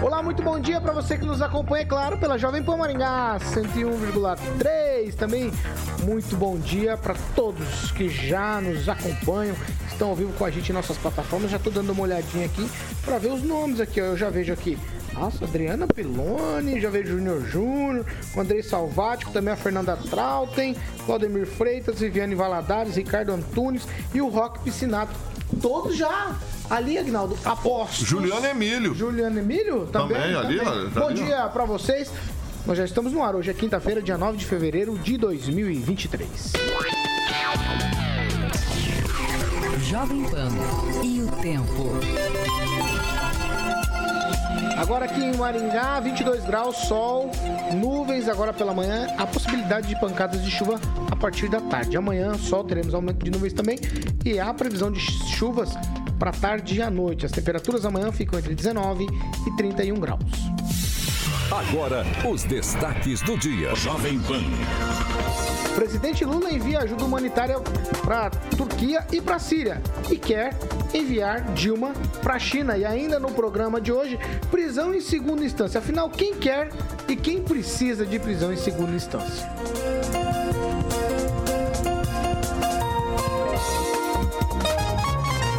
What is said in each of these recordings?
Olá, muito bom dia para você que nos acompanha, é claro, pela Jovem Pan Maringá 101,3. Também muito bom dia para todos que já nos acompanham, estão ao vivo com a gente em nossas plataformas. Já estou dando uma olhadinha aqui para ver os nomes aqui. Ó. Eu já vejo aqui nossa, Adriana Piloni, já vejo Júnior Júnior, o Andrei Salvático, também a Fernanda Trautem, Claudemir Freitas, Viviane Valadares, Ricardo Antunes e o Rock Piscinato. Todos já ali, Agnaldo, aposto. Juliano Emílio. Juliano Emílio? Também, Também, ali, também. ó, tá Bom ali, dia para vocês. Nós já estamos no ar. Hoje é quinta-feira, dia 9 de fevereiro de 2023. Jovem Pan e o tempo. Agora aqui em Maringá, 22 graus, sol, nuvens agora pela manhã, a possibilidade de pancadas de chuva a partir da tarde. Amanhã, sol, teremos aumento de nuvens também e há previsão de chuvas para tarde e à noite. As temperaturas amanhã ficam entre 19 e 31 graus. Agora, os destaques do dia. Jovem Pan. Presidente Lula envia ajuda humanitária para Turquia e para Síria e quer enviar Dilma para a China. E ainda no programa de hoje, prisão em segunda instância. Afinal, quem quer e quem precisa de prisão em segunda instância?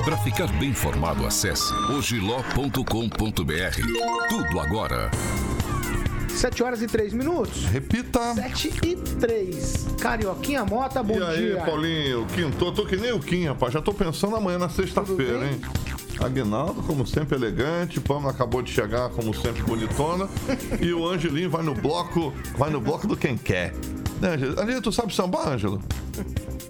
Para ficar bem informado, acesse ogiló.com.br. Tudo agora. 7 horas e 3 minutos. Repita. 7 e 3. Carioquinha Mota, bom e aí, dia. Paulinho, Quinto, tô que nem o Kim, rapaz. Já tô pensando amanhã na sexta-feira, hein? Aguinaldo, como sempre, elegante. Pamela acabou de chegar, como sempre, bonitona. e o Angelinho vai no bloco, vai no bloco do quem quer. Né? Angelinho, tu sabe sambar, Ângelo?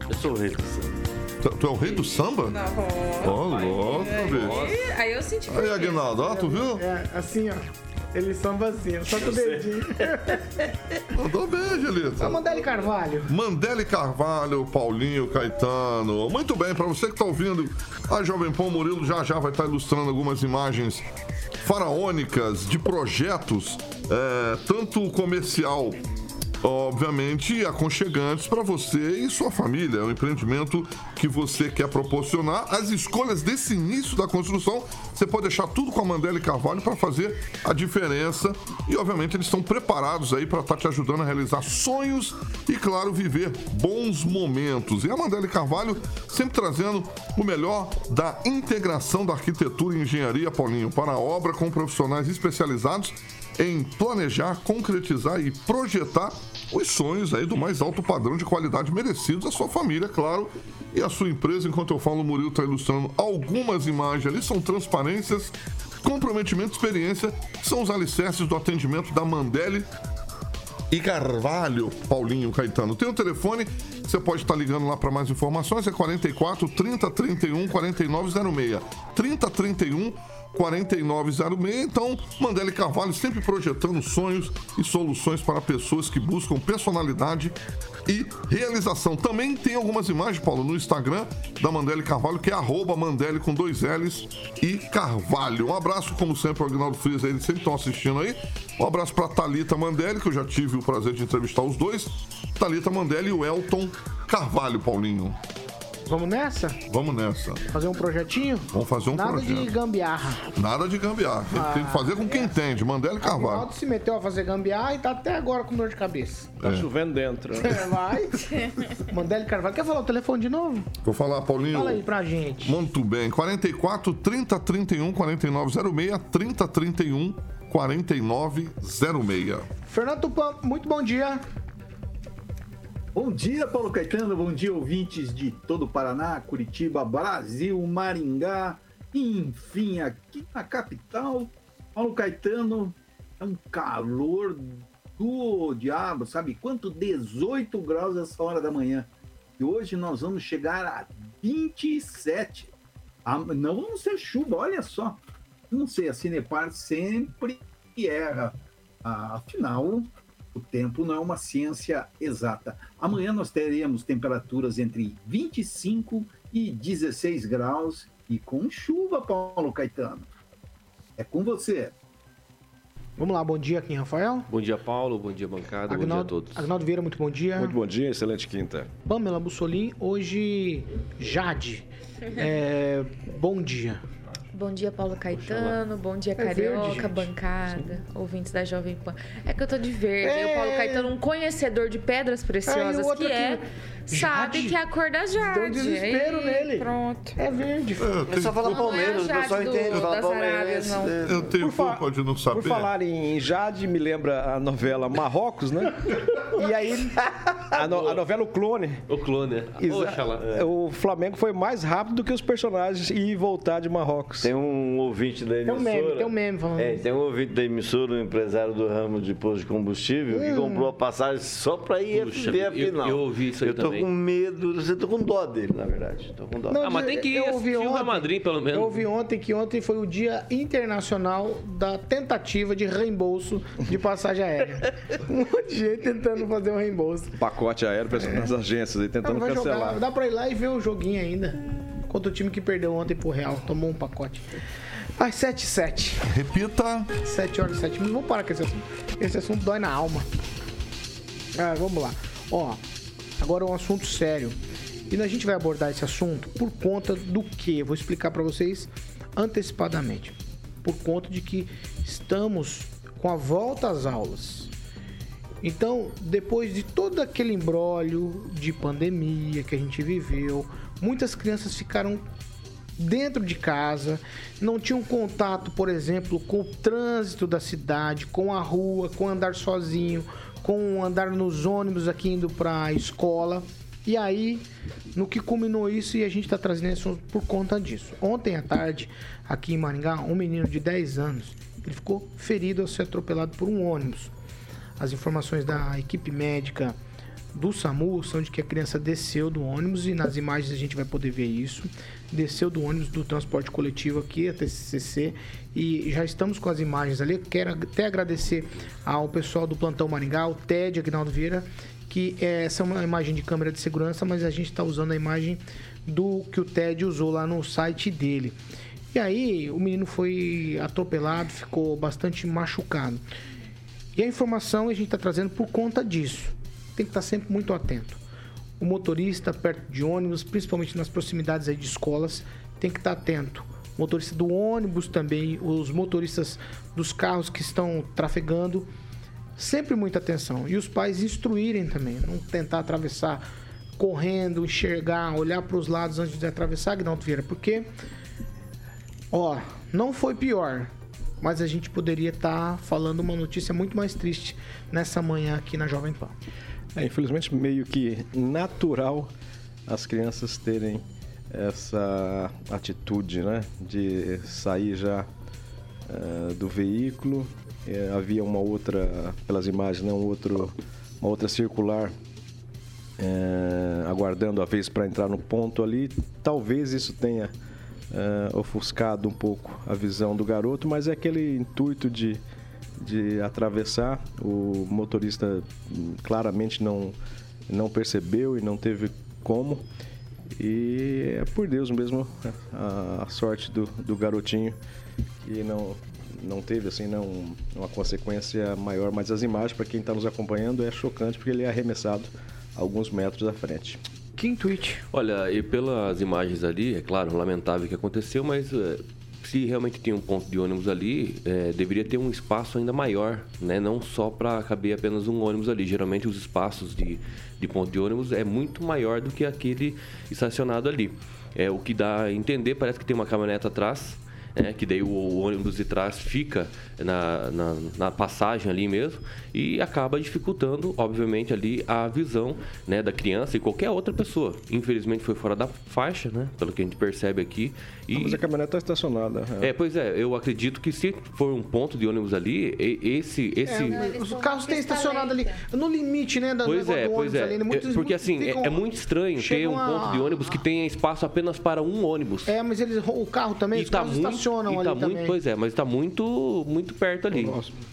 Eu sou o rei do samba. Tu, tu é o rei do samba? Não. Ô, louco, bicho. Aí, eu senti Aí. Aguinaldo, ó, tu viu? É, assim, ó. Ele samba assim, ó, só com o dedinho. Mandou bem, Angelita. A Mandele Carvalho. Mandele Carvalho, Paulinho, Caetano. Muito bem, para você que está ouvindo, a Jovem Pan Murilo já já vai estar ilustrando algumas imagens faraônicas de projetos, é, tanto comercial, obviamente, aconchegantes para você e sua família. É um empreendimento que você quer proporcionar. As escolhas desse início da construção, você pode deixar tudo com a Mandele Carvalho para fazer a diferença. E, obviamente, eles estão preparados aí para estar te ajudando a realizar sonhos e, claro, viver bons momentos. E a Mandele Carvalho sempre trazendo o melhor da integração da arquitetura e engenharia, Paulinho, para a obra com profissionais especializados em planejar, concretizar e projetar os sonhos aí do mais alto padrão de qualidade merecidos à sua família, claro, e à sua empresa. Enquanto eu falo, o Murilo está ilustrando algumas imagens ali, são transparências, comprometimento experiência, são os alicerces do atendimento da Mandele e Carvalho, Paulinho Caetano. Tem o telefone, você pode estar ligando lá para mais informações, é 44 30 31 4906. 30 31 4906. Então, Mandele Carvalho sempre projetando sonhos e soluções para pessoas que buscam personalidade e realização. Também tem algumas imagens, Paulo, no Instagram da Mandele Carvalho, que é arroba Mandele com dois L's e Carvalho. Um abraço, como sempre, ao Agnaldo Frias, eles sempre estão assistindo aí. Um abraço para Talita Mandele, que eu já tive o prazer de entrevistar os dois. Talita Mandele e o Elton Carvalho, Paulinho. Vamos nessa? Vamos nessa. Fazer um projetinho? Vamos fazer um Nada projeto. de gambiarra. Nada de gambiarra. Tem, tem que fazer com quem entende. Mandele O Carvalho. Ronaldo se meteu a fazer gambiarra e tá até agora com dor de cabeça. Tá chovendo dentro. É, Vai. Mandele Carvalho. Quer falar o telefone de novo? Vou falar, Paulinho. Fala aí pra gente. Muito bem. 44 30 31 4906 30 31 4906. Fernando Tupan, muito bom dia. Bom dia, Paulo Caetano. Bom dia, ouvintes de todo o Paraná, Curitiba, Brasil, Maringá. Enfim, aqui na capital, Paulo Caetano é um calor do diabo, sabe quanto? 18 graus essa hora da manhã. E hoje nós vamos chegar a 27. Ah, Não vamos ter chuva, olha só. Não sei, a Cinepar sempre erra. Ah, Afinal, o tempo não é uma ciência exata. Amanhã nós teremos temperaturas entre 25 e 16 graus e com chuva, Paulo Caetano. É com você. Vamos lá, bom dia aqui, Rafael. Bom dia, Paulo. Bom dia, bancada. Bom dia a todos. Agnaldo Vieira, muito bom dia. Muito bom dia, excelente quinta. Pamela Bussolim, hoje Jade. É, bom dia. Bom dia, Paulo Caetano. Bom dia, É Carioca, verde, bancada, ouvintes da Jovem Pan. É que eu tô de verde. É. E o Paulo Caetano, um conhecedor de pedras preciosas outro que é, aqui, sabe Jade. que é a cor da Jade. Deu um desespero Aí, nele. Pronto. É verde. Eu só fala tenho, Palmeiras, Não é a o pessoal Jade entende, do- das Palmeiras. Arábias, é. eu tenho Por culpa de não saber. Por falar em Jade, me lembra a novela Marrocos, né? E aí, a, no- a novela O Clone. O clone, né? Exa- Oxalá. O Flamengo foi mais rápido do que os personagens ir e voltar de Marrocos. Tem um ouvinte da Tem emissora. um meme, tem um meme falando. É, tem um ouvinte da emissora, um empresário do ramo de posto de combustível, que comprou a passagem só pra ir Puxa, ver a eu- final. eu ouvi isso aí Eu tô também. com medo, eu tô com dó dele, na verdade. Tô com dó. Não, Ah, mas tem que eu ir ouvi assistir o Real ontem- Madrid, pelo menos. Eu ouvi ontem que ontem foi o dia internacional da tentativa de reembolso de passagem aérea. Um monte de gente tentando fazer um reembolso. Pacote aéreo para nas agências aí Não, tentando vai cancelar. jogar, dá pra ir lá e ver o joguinho ainda. Contra o time que perdeu ontem pro Real, tomou um pacote. Às 7 7 Repita. 7 horas e 7 minutos. Vamos parar com esse assunto. Esse assunto dói na alma. Ah, vamos lá. Ó, agora um assunto sério. E a gente vai abordar esse assunto por conta do que? Vou explicar para vocês antecipadamente. Por conta de que estamos com a volta às aulas. Então, depois de todo aquele embrólio de pandemia que a gente viveu, muitas crianças ficaram dentro de casa, não tinham contato, por exemplo, com o trânsito da cidade, com a rua, com andar sozinho, com andar nos ônibus aqui indo para a escola. E aí, no que culminou isso, e a gente está trazendo isso por conta disso. Ontem à tarde, aqui em Maringá, um menino de 10 anos, ele ficou ferido ao ser atropelado por um ônibus. As informações da equipe médica do SAMU são de que a criança desceu do ônibus e nas imagens a gente vai poder ver isso. Desceu do ônibus do transporte coletivo aqui, a TCC, e já estamos com as imagens ali. Quero até agradecer ao pessoal do Plantão Maringá, o Ted Agnaldo Vieira, que é, essa é uma imagem de câmera de segurança, mas a gente está usando a imagem do que o Ted usou lá no site dele. E aí o menino foi atropelado, ficou bastante machucado. E a informação a gente está trazendo por conta disso. Tem que estar sempre muito atento. O motorista perto de ônibus, principalmente nas proximidades de escolas, tem que estar atento. O motorista do ônibus também, os motoristas dos carros que estão trafegando, sempre muita atenção. E os pais instruírem também, não tentar atravessar correndo, enxergar, olhar para os lados antes de atravessar, Agnaldo Vieira, porque, ó, não foi pior, mas a gente poderia estar falando uma notícia muito mais triste nessa manhã aqui na Jovem Pan. É, infelizmente, meio que natural as crianças terem essa atitude, né? De sair já eh, do veículo. Eh, havia uma outra, pelas imagens, né? um outro, uma outra circular eh, aguardando a vez para entrar no ponto ali. Talvez isso tenha ofuscado um pouco a visão do garoto, mas é aquele intuito de, de atravessar. O motorista hum, claramente não, não percebeu e não teve como. E é por Deus mesmo a, a sorte do, do garotinho que não, não teve assim não, uma consequência maior, mas as imagens para quem está nos acompanhando é chocante porque ele é arremessado alguns metros à frente. Que tweet. Olha, e pelas imagens ali, é claro, lamentável o que aconteceu, mas eh, se realmente tem um ponto de ônibus ali, eh, deveria ter um espaço ainda maior, né? Não só para caber apenas um ônibus ali. Geralmente os espaços de, de ponto de ônibus é muito maior do que aquele estacionado ali. É, o que dá a entender, parece que tem uma caminhonete atrás, né, que daí o, o ônibus de trás fica na, na, na passagem ali mesmo e acaba dificultando, obviamente, ali a visão né, da criança e qualquer outra pessoa. Infelizmente foi fora da faixa, né, pelo que a gente percebe aqui. E, Mas a caminhonete está estacionada. é, pois é, eu acredito que se for um ponto de ônibus ali, esse. esse... É, os carros têm estacionado ali no limite, né? Da, Pois do é, ônibus pois é. ali, né? Muitos- É, Porque assim, é, ficam- é muito estranho ter um a- ponto de ônibus que tenha espaço apenas para um ônibus. É, mas eles, o carro também, E os tá carros muito estacionam e ali tá muito, também. Pois é, mas está muito, muito perto ali.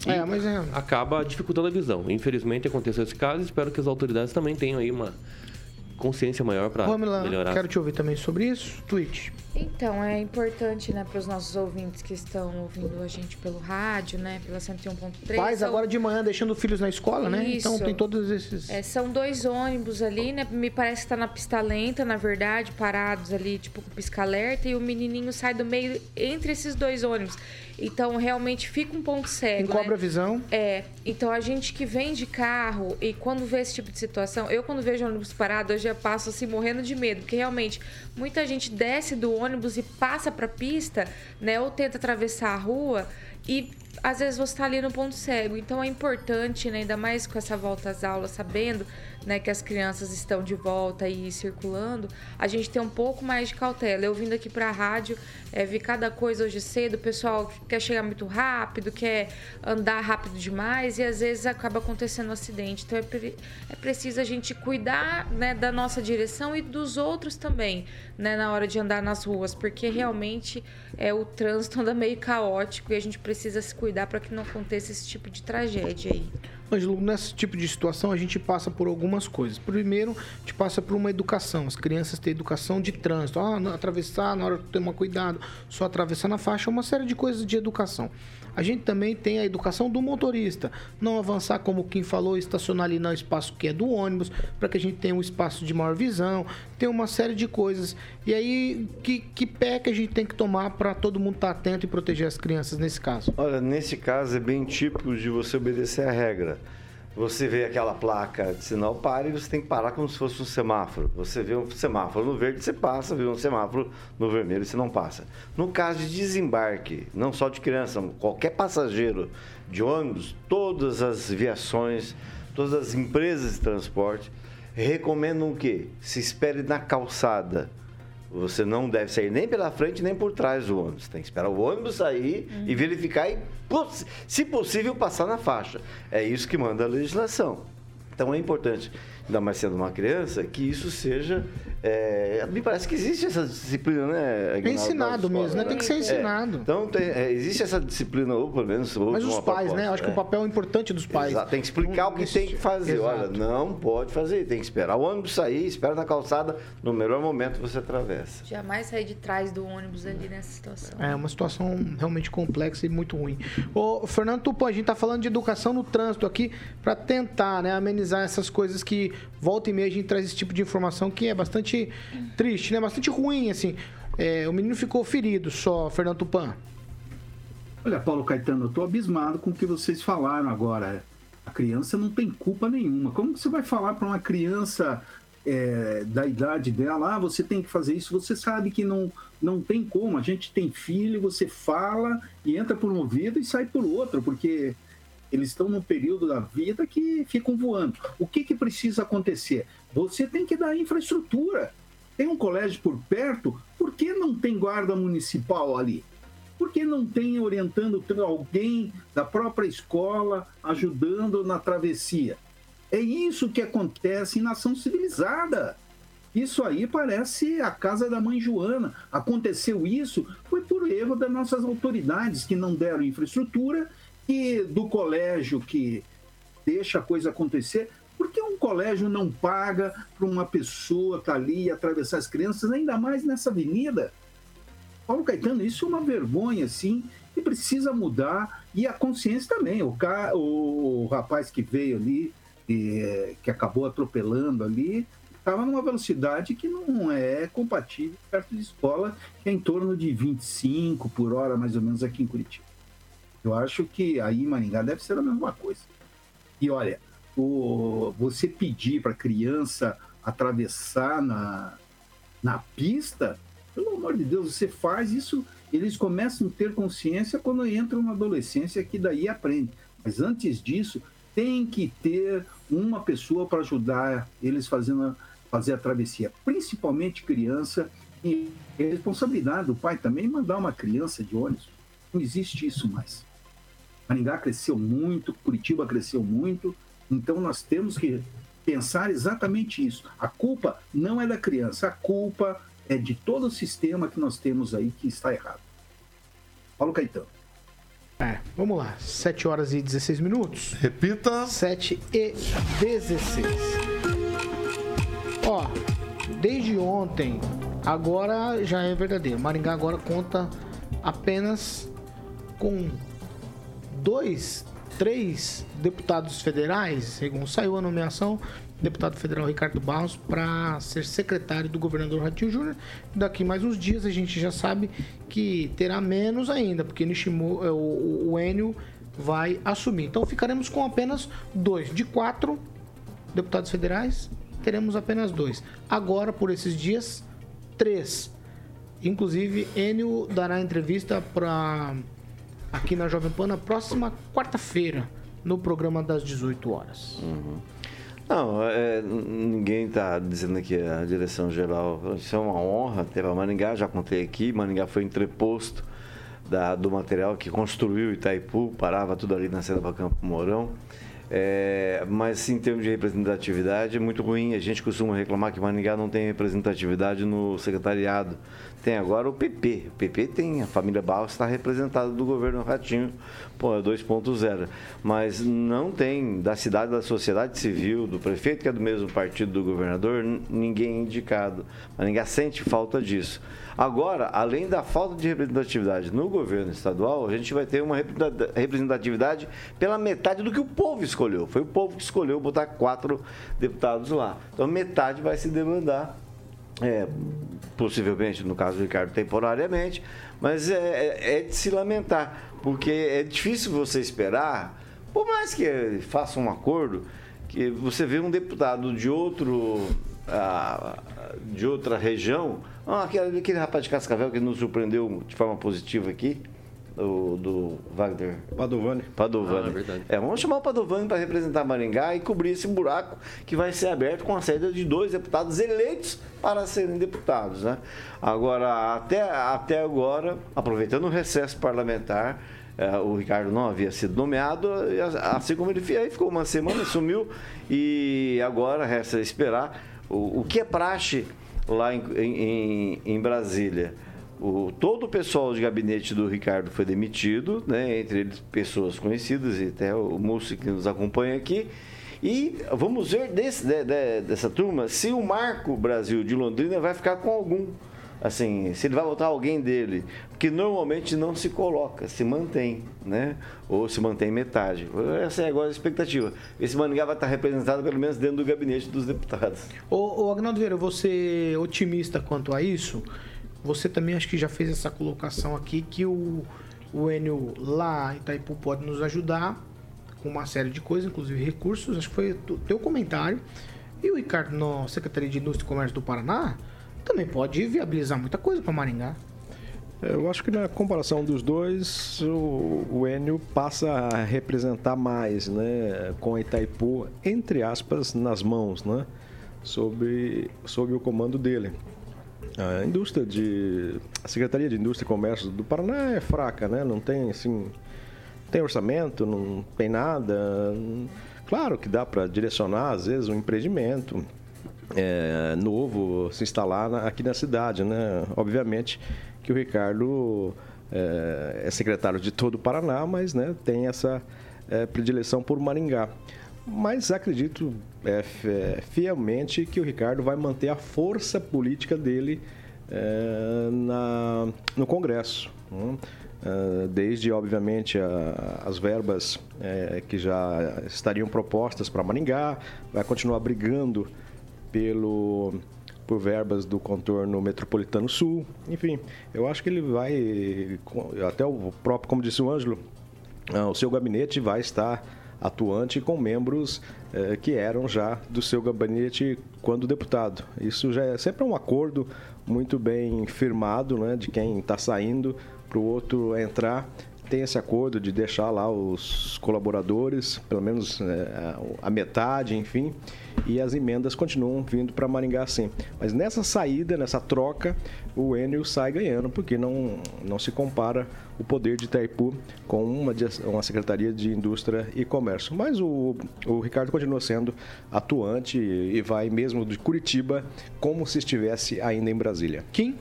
E É, mas é. acaba dificultando a visão. Infelizmente aconteceu esse caso, espero que as autoridades também tenham aí uma consciência maior para melhorar. quero te ouvir também sobre isso. Twitch. Então, é importante, né, para os nossos ouvintes que estão ouvindo a gente pelo rádio, né, pela 101.3. Pais são- agora de manhã deixando filhos na escola, né? Então Isso. tem todos esses. É, são dois ônibus ali, né? Me parece que tá na pista lenta, na verdade, parados ali, tipo, com pisca-alerta, e o menininho sai do meio entre esses dois ônibus. Então, realmente fica um ponto cego. Encobra né? a visão. É, então a gente que vem de carro e quando vê esse tipo de situação, eu quando vejo ônibus parado, eu já passo assim morrendo de medo, porque realmente muita gente desce do ônibus e passa pra pista, né, ou tenta atravessar a rua e às vezes você tá ali no ponto cego. Então é importante, né, ainda mais com essa volta às aulas, sabendo, né, que as crianças estão de volta e circulando, a gente tem um pouco mais de cautela. Eu vindo aqui pra rádio, é, vi cada coisa hoje cedo, o pessoal quer chegar muito rápido, quer andar rápido demais e às vezes acaba acontecendo um acidente. Então é, pre- é preciso a gente cuidar né, da nossa direção e dos outros também, né, na hora de andar nas ruas, porque realmente é, o trânsito anda meio caótico e a gente precisa se cuidar para que não aconteça esse tipo de tragédia aí. Ângelo, nesse tipo de situação a gente passa por algumas coisas. Primeiro, a gente passa por uma educação. As crianças têm educação de trânsito. Ah, atravessar, na hora de tomar cuidado, só atravessar na faixa, uma série de coisas de educação. A gente também tem a educação do motorista. Não avançar, como quem falou, estacionar ali no espaço que é do ônibus, para que a gente tenha um espaço de maior visão. Tem uma série de coisas. E aí, que, que pé que a gente tem que tomar para todo mundo estar atento e proteger as crianças nesse caso? Olha, nesse caso é bem típico de você obedecer a regra. Você vê aquela placa de sinal pare, você tem que parar como se fosse um semáforo. Você vê um semáforo no verde, você passa, vê um semáforo no vermelho, você não passa. No caso de desembarque, não só de criança, qualquer passageiro de ônibus, todas as viações, todas as empresas de transporte recomendam quê? Se espere na calçada. Você não deve sair nem pela frente nem por trás do ônibus. Tem que esperar o ônibus sair e verificar e, se possível, passar na faixa. É isso que manda a legislação. Então é importante, ainda mais sendo uma criança, que isso seja. é, me parece que existe essa disciplina, né? É ensinado mesmo, né? Tem que ser É. ensinado. Então tem- é, existe essa disciplina, ou pelo menos. houve Mas os pais, né? proposta, Acho que é. o papel importante dos pais. Exato, Tem que explicar o que tem que fazer. Exato. Olha, não pode fazer, tem que esperar o ônibus sair, espera na calçada, no melhor momento você atravessa. Jamais sair de trás do ônibus ali nessa situação. É uma situação realmente complexa e muito ruim. Ô, Fernando Tupã, a gente tá falando de educação no trânsito aqui para tentar, né, amenizar essas coisas que volta e meia a gente traz esse tipo de informação que é bastante triste, né? Bastante ruim, assim. É, o menino ficou ferido só, Fernando Tupã. Olha, Paulo Caetano, eu tô abismado com o que vocês falaram agora. A criança não tem culpa nenhuma. Como você vai falar para uma criança é, da idade dela, ah, você tem que fazer isso? Você sabe que não, não tem como. A gente tem filho, você fala e entra por um ouvido e sai por outro, porque eles estão num período da vida que ficam voando. O que, que precisa acontecer? Você tem que dar infraestrutura. Tem um colégio por perto, por que não tem guarda municipal ali? Por que não tem orientando alguém da própria escola ajudando na travessia? É isso que acontece em nação civilizada. Isso aí parece a casa da mãe Joana. Aconteceu isso foi por erro das nossas autoridades que não deram infraestrutura e do colégio que deixa a coisa acontecer. Por que um colégio não paga para uma pessoa estar ali e atravessar as crianças, ainda mais nessa avenida? Paulo Caetano, isso é uma vergonha, sim, e precisa mudar. E a consciência também. O, ca... o rapaz que veio ali, e, que acabou atropelando ali, estava numa velocidade que não é compatível perto de escola, que é em torno de 25 por hora, mais ou menos, aqui em Curitiba. Eu acho que aí em Maringá deve ser a mesma coisa. E olha, o... você pedir para criança atravessar na, na pista, pelo amor de Deus, você faz isso, eles começam a ter consciência quando entram na adolescência, que daí aprende. Mas antes disso, tem que ter uma pessoa para ajudar eles fazendo fazer a travessia, principalmente criança, e é responsabilidade do pai também mandar uma criança de ônibus. Não existe isso mais. Maringá cresceu muito, Curitiba cresceu muito, então nós temos que pensar exatamente isso. A culpa não é da criança, a culpa é de todo o sistema que nós temos aí que está errado. Paulo Caetano. É, vamos lá. 7 horas e 16 minutos. Repita. 7 e 16. Ó, desde ontem, agora já é verdadeiro. Maringá agora conta apenas com dois, três deputados federais, segundo saiu a nomeação, deputado federal Ricardo Barros para ser secretário do governador Ratinho Júnior. Daqui mais uns dias a gente já sabe que terá menos ainda, porque Nishimo, é, o, o Enio vai assumir. Então ficaremos com apenas dois. De quatro deputados federais, teremos apenas dois. Agora, por esses dias, três. Inclusive, Enio dará entrevista para aqui na Jovem Pan na próxima quarta-feira, no programa das 18 horas. Não, é, ninguém está dizendo que a direção geral. Isso é uma honra ter a Maringá, já contei aqui. Maringá foi entreposto da, do material que construiu Itaipu, parava tudo ali na cena para Campo Mourão. É, mas em termos de representatividade é muito ruim. A gente costuma reclamar que Maringá não tem representatividade no secretariado. Tem agora o PP. O PP tem, a família Barros está representada do governo Ratinho, é 2.0. Mas não tem da cidade, da sociedade civil, do prefeito, que é do mesmo partido do governador, ninguém indicado. Maringá sente falta disso. Agora, além da falta de representatividade no governo estadual, a gente vai ter uma representa- representatividade pela metade do que o povo escolheu. Foi o povo que escolheu botar quatro deputados lá. Então, metade vai se demandar é, possivelmente, no caso do Ricardo, temporariamente, mas é, é- é de se lamentar, porque é difícil você esperar, por mais que faça um acordo, que você vê um deputado de outro ah, de outra região, ah, aquele, aquele rapaz de Cascavel que nos surpreendeu de forma positiva aqui, do, do Wagner Padovani. Padovani. Ah, é verdade. É, vamos chamar o Padovani para representar Maringá e cobrir esse buraco que vai ser aberto com a saída de dois deputados eleitos para serem deputados. Né? Agora, até, até agora, aproveitando o recesso parlamentar, eh, o Ricardo não havia sido nomeado, assim como ele aí ficou uma semana, sumiu, e agora resta esperar o, o que é praxe lá em, em- em Brasília. O, todo o pessoal de gabinete do Ricardo foi demitido, né, entre eles pessoas conhecidas e até o Múcio que nos acompanha aqui. E vamos ver desse, de- de- dessa turma se o Marco Brasil de Londrina vai ficar com algum. Assim, se ele vai votar alguém dele. Porque normalmente não se coloca, se mantém, né? Ou se mantém metade. Essa é agora a expectativa. Esse Maringá vai estar representado pelo menos dentro do gabinete dos deputados. Ô Agnaldo Vieira, você é otimista quanto a isso? Você também acho que já fez essa colocação aqui que o, o Enio lá em Itaipu pode nos ajudar com uma série de coisas, inclusive recursos. Acho que foi o teu comentário. E o Ricardo, na Secretaria de Indústria e Comércio do Paraná, também pode viabilizar muita coisa para Maringá. É, Eu acho que na comparação dos dois, o, Enio passa a representar mais, né, com a Itaipu, entre aspas, nas mãos, né, sob, sob o comando dele. A indústria de. A Secretaria de Indústria e Comércio do Paraná é fraca, né? Não tem assim. Tem orçamento, não tem nada. Claro que dá para direcionar, às vezes, um empreendimento é, novo se instalar na- aqui na cidade, né? Obviamente que o Ricardo é, é secretário de todo o Paraná, mas né, tem essa é, predileção por Maringá. Mas acredito é, fielmente que o Ricardo vai manter a força política dele é, na, no Congresso. né? É, Desde, obviamente, a- as verbas é, que já estariam propostas para Maringá, vai continuar brigando pelo por verbas do contorno metropolitano sul. Enfim, eu acho que ele vai até o próprio, como disse o Ângelo, ah, o seu gabinete vai estar atuante com membros eh, que eram já do seu gabinete quando deputado. Isso já é sempre um acordo muito bem firmado, né, de quem está saindo para o outro entrar. Tem esse acordo de deixar lá os colaboradores, pelo menos eh, a metade, enfim, e as emendas continuam vindo para Maringá sim. Mas nessa saída, nessa troca, o Enio sai ganhando, porque não, não se compara o poder de Itaipu com uma, uma Secretaria de Indústria e Comércio. Mas o, o Ricardo continua sendo atuante e vai mesmo de Curitiba como se estivesse ainda em Brasília. Kim?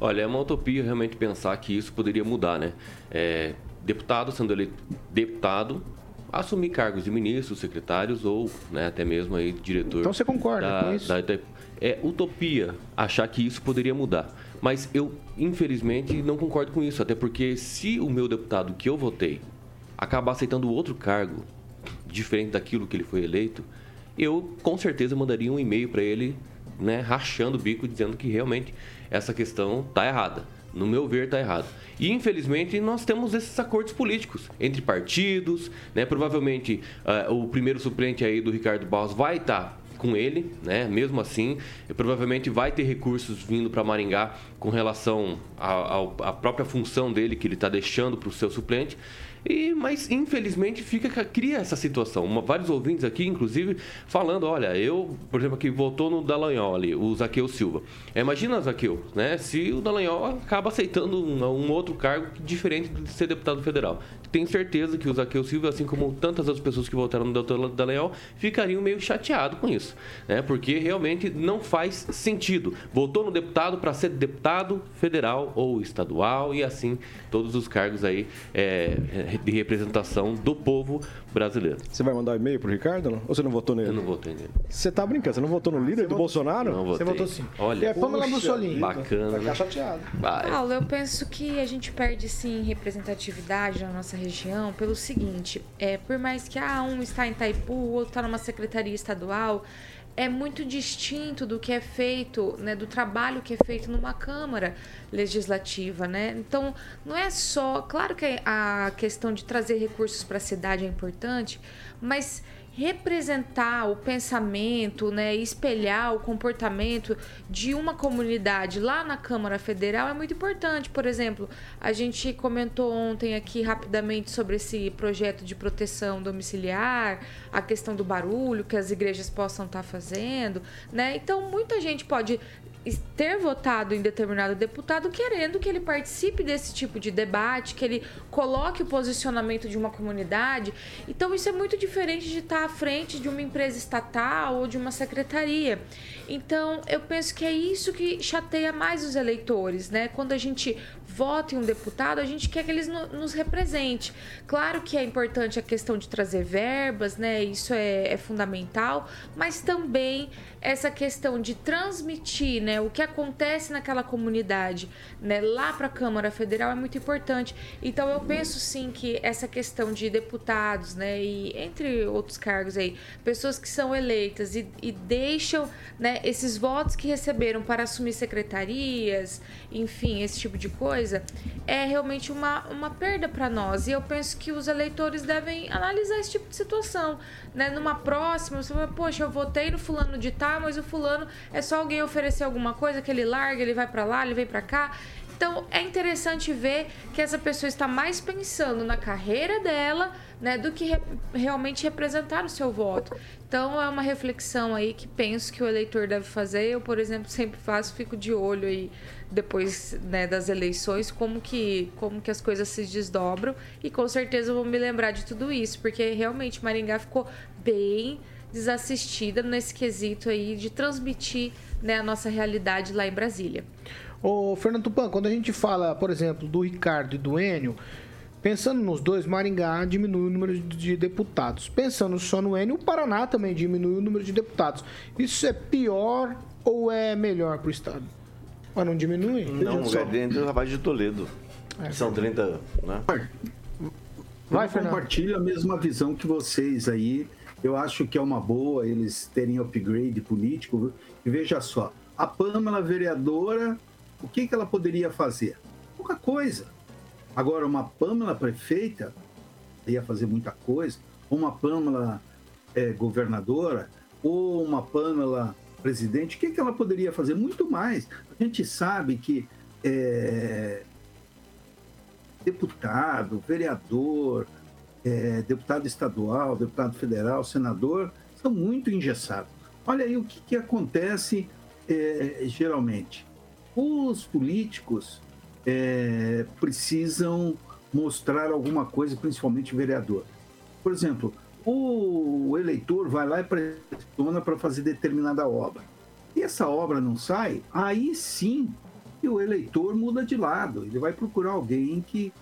Olha, é uma utopia realmente pensar que isso poderia mudar, né? É, deputado sendo eleito deputado, assumir cargos de ministros, secretários ou né, até mesmo aí diretor. Então você concorda da, com isso? da- da- é utopia achar que isso poderia mudar. Mas eu, infelizmente, não concordo com isso. Até porque se o meu deputado que eu votei acabar aceitando outro cargo diferente daquilo que ele foi eleito, eu com certeza mandaria um e-mail para ele, né, rachando o bico, dizendo que realmente essa questão tá errada. No meu ver, tá errado. E infelizmente nós temos esses acordos políticos entre partidos, né? Provavelmente ah, o primeiro suplente aí do Ricardo Barros vai estar com ele, né? Mesmo assim, provavelmente vai ter recursos vindo para Maringá com relação à própria função dele que ele está deixando para o seu suplente. E, mas infelizmente fica cria essa situação. Uma- vários ouvintes aqui, inclusive, falando, olha, eu, por exemplo, aqui votou no Dallagnol ali, o Zaqueu Silva. É, imagina, Zaqueu, né? Se o Dallagnol acaba aceitando um, um outro cargo diferente de ser deputado federal. Tenho certeza que o Zaqueu Silva, assim como tantas outras pessoas que votaram no Dr. Dallagnol, ficariam meio chateados com isso, né? Porque realmente não faz sentido. Votou no deputado para ser deputado federal ou estadual e assim todos os cargos aí é, de representação do povo brasileiro. Você vai mandar um e-mail pro Ricardo não? ou você não votou nele? Eu não votei nele. Você tá brincando? Você não votou no líder do Bolsonaro? Não votei. Você votou sim. Olha, é Pamela Mussolini. bacana, Vai né? ficar chateado. Vai. Paulo, eu penso que a gente perde sim representatividade na nossa região pelo seguinte: é, por mais que ah, um está em Itaipu, o outro está numa secretaria estadual, é muito distinto do que é feito, né, do trabalho que é feito numa Câmara Legislativa, né? Então, não é só. Claro que a questão de trazer recursos para a cidade é importante, mas representar o pensamento, né, espelhar o comportamento de uma comunidade lá na Câmara Federal é muito importante. Por exemplo, a gente comentou ontem aqui rapidamente sobre esse projeto de proteção domiciliar, a questão do barulho que as igrejas possam estar fazendo, né? Então, muita gente pode ter votado em determinado deputado querendo que ele participe desse tipo de debate, que ele coloque o posicionamento de uma comunidade. Então isso é muito diferente de estar à frente de uma empresa estatal ou de uma secretaria. Então eu penso que é isso que chateia mais os eleitores, né? Quando a gente vota em um deputado, a gente quer que eles no- nos represente. Claro que é importante a questão de trazer verbas, né? Isso é, é fundamental, mas também essa questão de transmitir, né, o que acontece naquela comunidade, né, lá para a Câmara Federal é muito importante. Então eu penso sim que essa questão de deputados, né, e entre outros cargos aí, pessoas que são eleitas e, e deixam, né, esses votos que receberam para assumir secretarias, enfim, esse tipo de coisa, é realmente uma, uma perda para nós. E eu penso que os eleitores devem analisar esse tipo de situação, né? Numa próxima, você vai, poxa, eu votei no fulano de tal, mas o fulano é só alguém oferecer alguma coisa que ele larga, ele vai para lá, ele vem para cá. Então é interessante ver que essa pessoa está mais pensando na carreira dela, né, do que re- realmente representar o seu voto. Então é uma reflexão aí que penso que o eleitor deve fazer. Eu, por exemplo, sempre faço, fico de olho aí depois né, das eleições como que como que as coisas se desdobram e com certeza vou me lembrar de tudo isso, porque realmente Maringá ficou bem desassistida nesse quesito aí de transmitir né, a nossa realidade lá em Brasília. Ô, Fernando Tupan, quando a gente fala, por exemplo, do Ricardo e do Enio, pensando nos dois, Maringá diminui o número de deputados. Pensando só no Enio, o Paraná também diminui o número de deputados. Isso é pior ou é melhor para o Estado? Mas não diminui? Não, é dentro Rapaz de Toledo. São 30, né? Vai, eu Fernando. compartilho a mesma visão que vocês aí. Eu acho que é uma boa eles terem upgrade político. E veja só, a Pâmela vereadora, o que, que ela poderia fazer? Pouca coisa. Agora, uma Pâmela prefeita ia fazer muita coisa. Uma Pâmela eh, governadora, ou uma Pâmela presidente, o que, que ela poderia fazer? Muito mais. A gente sabe que eh, deputado, vereador, eh, deputado estadual, deputado federal, senador, são muito engessados. Olha aí o que, que acontece eh, geralmente. Os políticos eh, precisam mostrar alguma coisa, principalmente vereador. Por exemplo, o eleitor vai lá e pressiona para fazer determinada obra. E essa obra não sai, aí sim o eleitor muda de lado. Ele vai procurar alguém que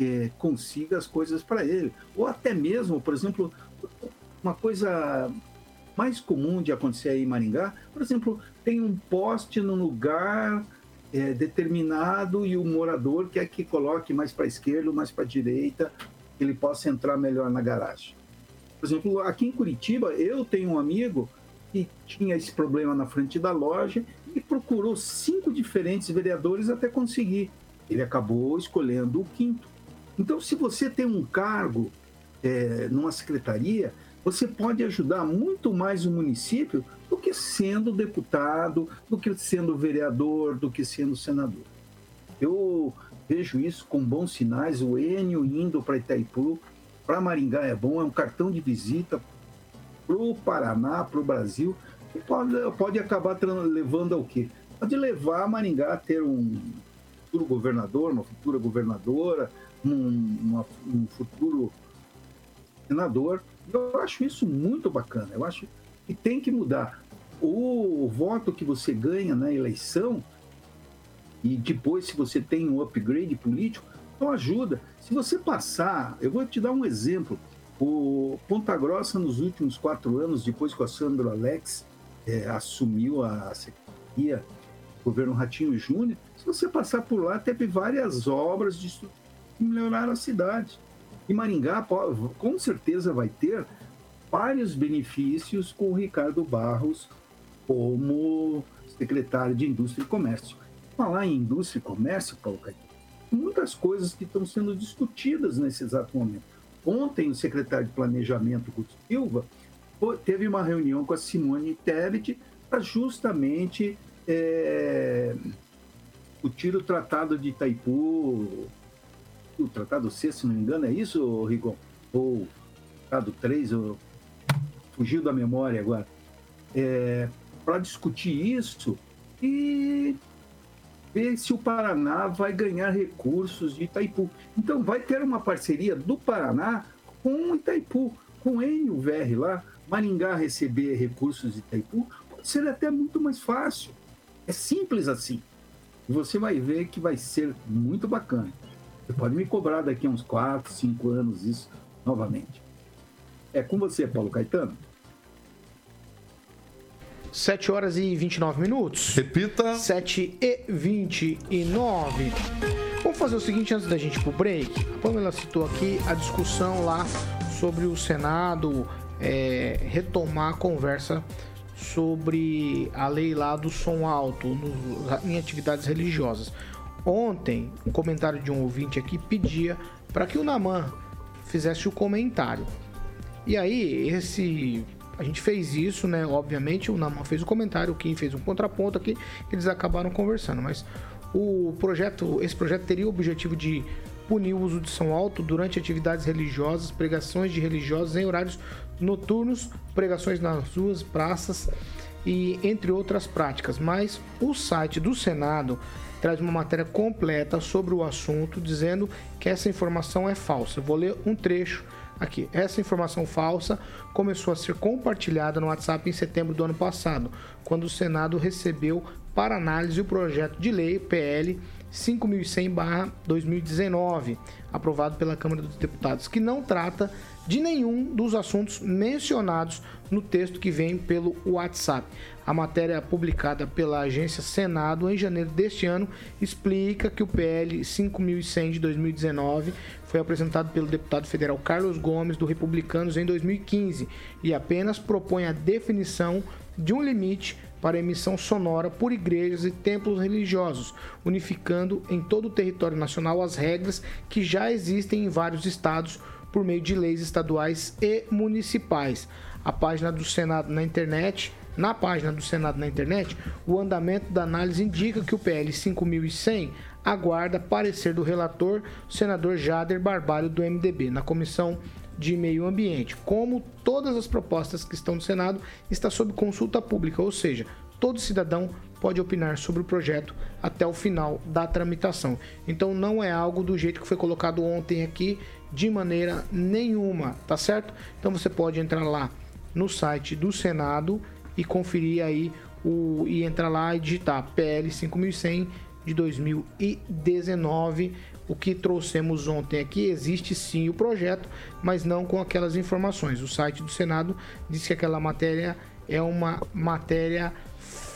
é, consiga as coisas para ele. Ou até mesmo, por exemplo, uma coisa mais comum de acontecer aí em Maringá, por exemplo, tem um poste no lugar é, determinado e o morador quer que coloque mais para a esquerda mais para a direita, que ele possa entrar melhor na garagem. Por exemplo, aqui em Curitiba, eu tenho um amigo que tinha esse problema na frente da loja e procurou cinco diferentes vereadores até conseguir. Ele acabou escolhendo o quinto. Então, se você tem um cargo é, numa secretaria, você pode ajudar muito mais o município do que sendo deputado, do que sendo vereador, do que sendo senador. Eu vejo isso com bons sinais. O Enio indo para Itaipu, para Maringá é bom, é um cartão de visita para o Paraná, para o Brasil, e pode, pode acabar levando ao quê? Pode levar Maringá a ter um futuro governador, uma futura governadora, um, uma, um futuro senador. Eu acho isso muito bacana. Eu acho que tem que mudar. O voto que você ganha na eleição e depois se você tem um upgrade político, não ajuda. Se você passar, eu vou te dar um exemplo. O Ponta Grossa, nos últimos quatro anos, depois que o Sandro Alex é, assumiu a secretaria do governo Ratinho Júnior, se você passar por lá, teve várias obras de que melhoraram a cidade. E Maringá, com certeza, vai ter vários benefícios com o Ricardo Barros como secretário de Indústria e Comércio. Falar em indústria e comércio, Paulo Caetano, muitas coisas que estão sendo discutidas nesse exato momento. Ontem, o secretário de Planejamento, Guto Silva, teve uma reunião com a Simone Tebet para justamente é, discutir o Tratado de Itaipu, o Tratado C, se não me engano, é isso, Rigon? Ou Tratado 3, ou... fugiu da memória agora. É, para discutir isso e ver se o Paraná vai ganhar recursos de Itaipu. Então, vai ter uma parceria do Paraná com Itaipu, com o VR lá, Maringá receber recursos de Itaipu, pode ser até muito mais fácil. É simples assim. E você vai ver que vai ser muito bacana. Você pode me cobrar daqui a uns 4, 5 anos isso novamente. É com você, Paulo Caetano. 7 horas e 29 minutos. Repita. 7 e 29. Vamos fazer o seguinte antes da gente ir pro break. A Pamela citou aqui a discussão lá sobre o Senado é, retomar a conversa sobre a lei lá do som alto no, em atividades religiosas. Ontem, um comentário de um ouvinte aqui pedia para que o Naman fizesse o comentário. E aí, esse a gente fez isso, né? Obviamente, o Naman fez o comentário, o Kim fez um contraponto aqui, eles acabaram conversando, mas o projeto, esse projeto teria o objetivo de punir o uso de som alto durante atividades religiosas, pregações de religiosos em horários noturnos, pregações nas ruas, praças e entre outras práticas. Mas o site do Senado traz uma matéria completa sobre o assunto, dizendo que essa informação é falsa. vou ler um trecho aqui. Essa informação falsa começou a ser compartilhada no WhatsApp em setembro do ano passado, quando o Senado recebeu para análise o projeto de lei PL 5100/2019, aprovado pela Câmara dos Deputados, que não trata de nenhum dos assuntos mencionados no texto que vem pelo WhatsApp. A matéria publicada pela agência Senado em janeiro deste ano explica que o PL 5100 de 2019 foi apresentado pelo deputado federal Carlos Gomes do Republicanos em 2015 e apenas propõe a definição de um limite para emissão sonora por igrejas e templos religiosos, unificando em todo o território nacional as regras que já existem em vários estados por meio de leis estaduais e municipais. A página do Senado na internet, na página do Senado na internet, o andamento da análise indica que o PL 5100 aguarda parecer do relator, senador Jader Barbalho do MDB, na comissão de meio ambiente. Como todas as propostas que estão no Senado, está sob consulta pública, ou seja, todo cidadão pode opinar sobre o projeto até o final da tramitação. Então não é algo do jeito que foi colocado ontem aqui de maneira nenhuma, tá certo? Então você pode entrar lá no site do Senado e conferir aí o e entrar lá e digitar PL 5100 de 2019. O que trouxemos ontem aqui, existe sim o projeto, mas não com aquelas informações. O site do Senado disse que aquela matéria é uma matéria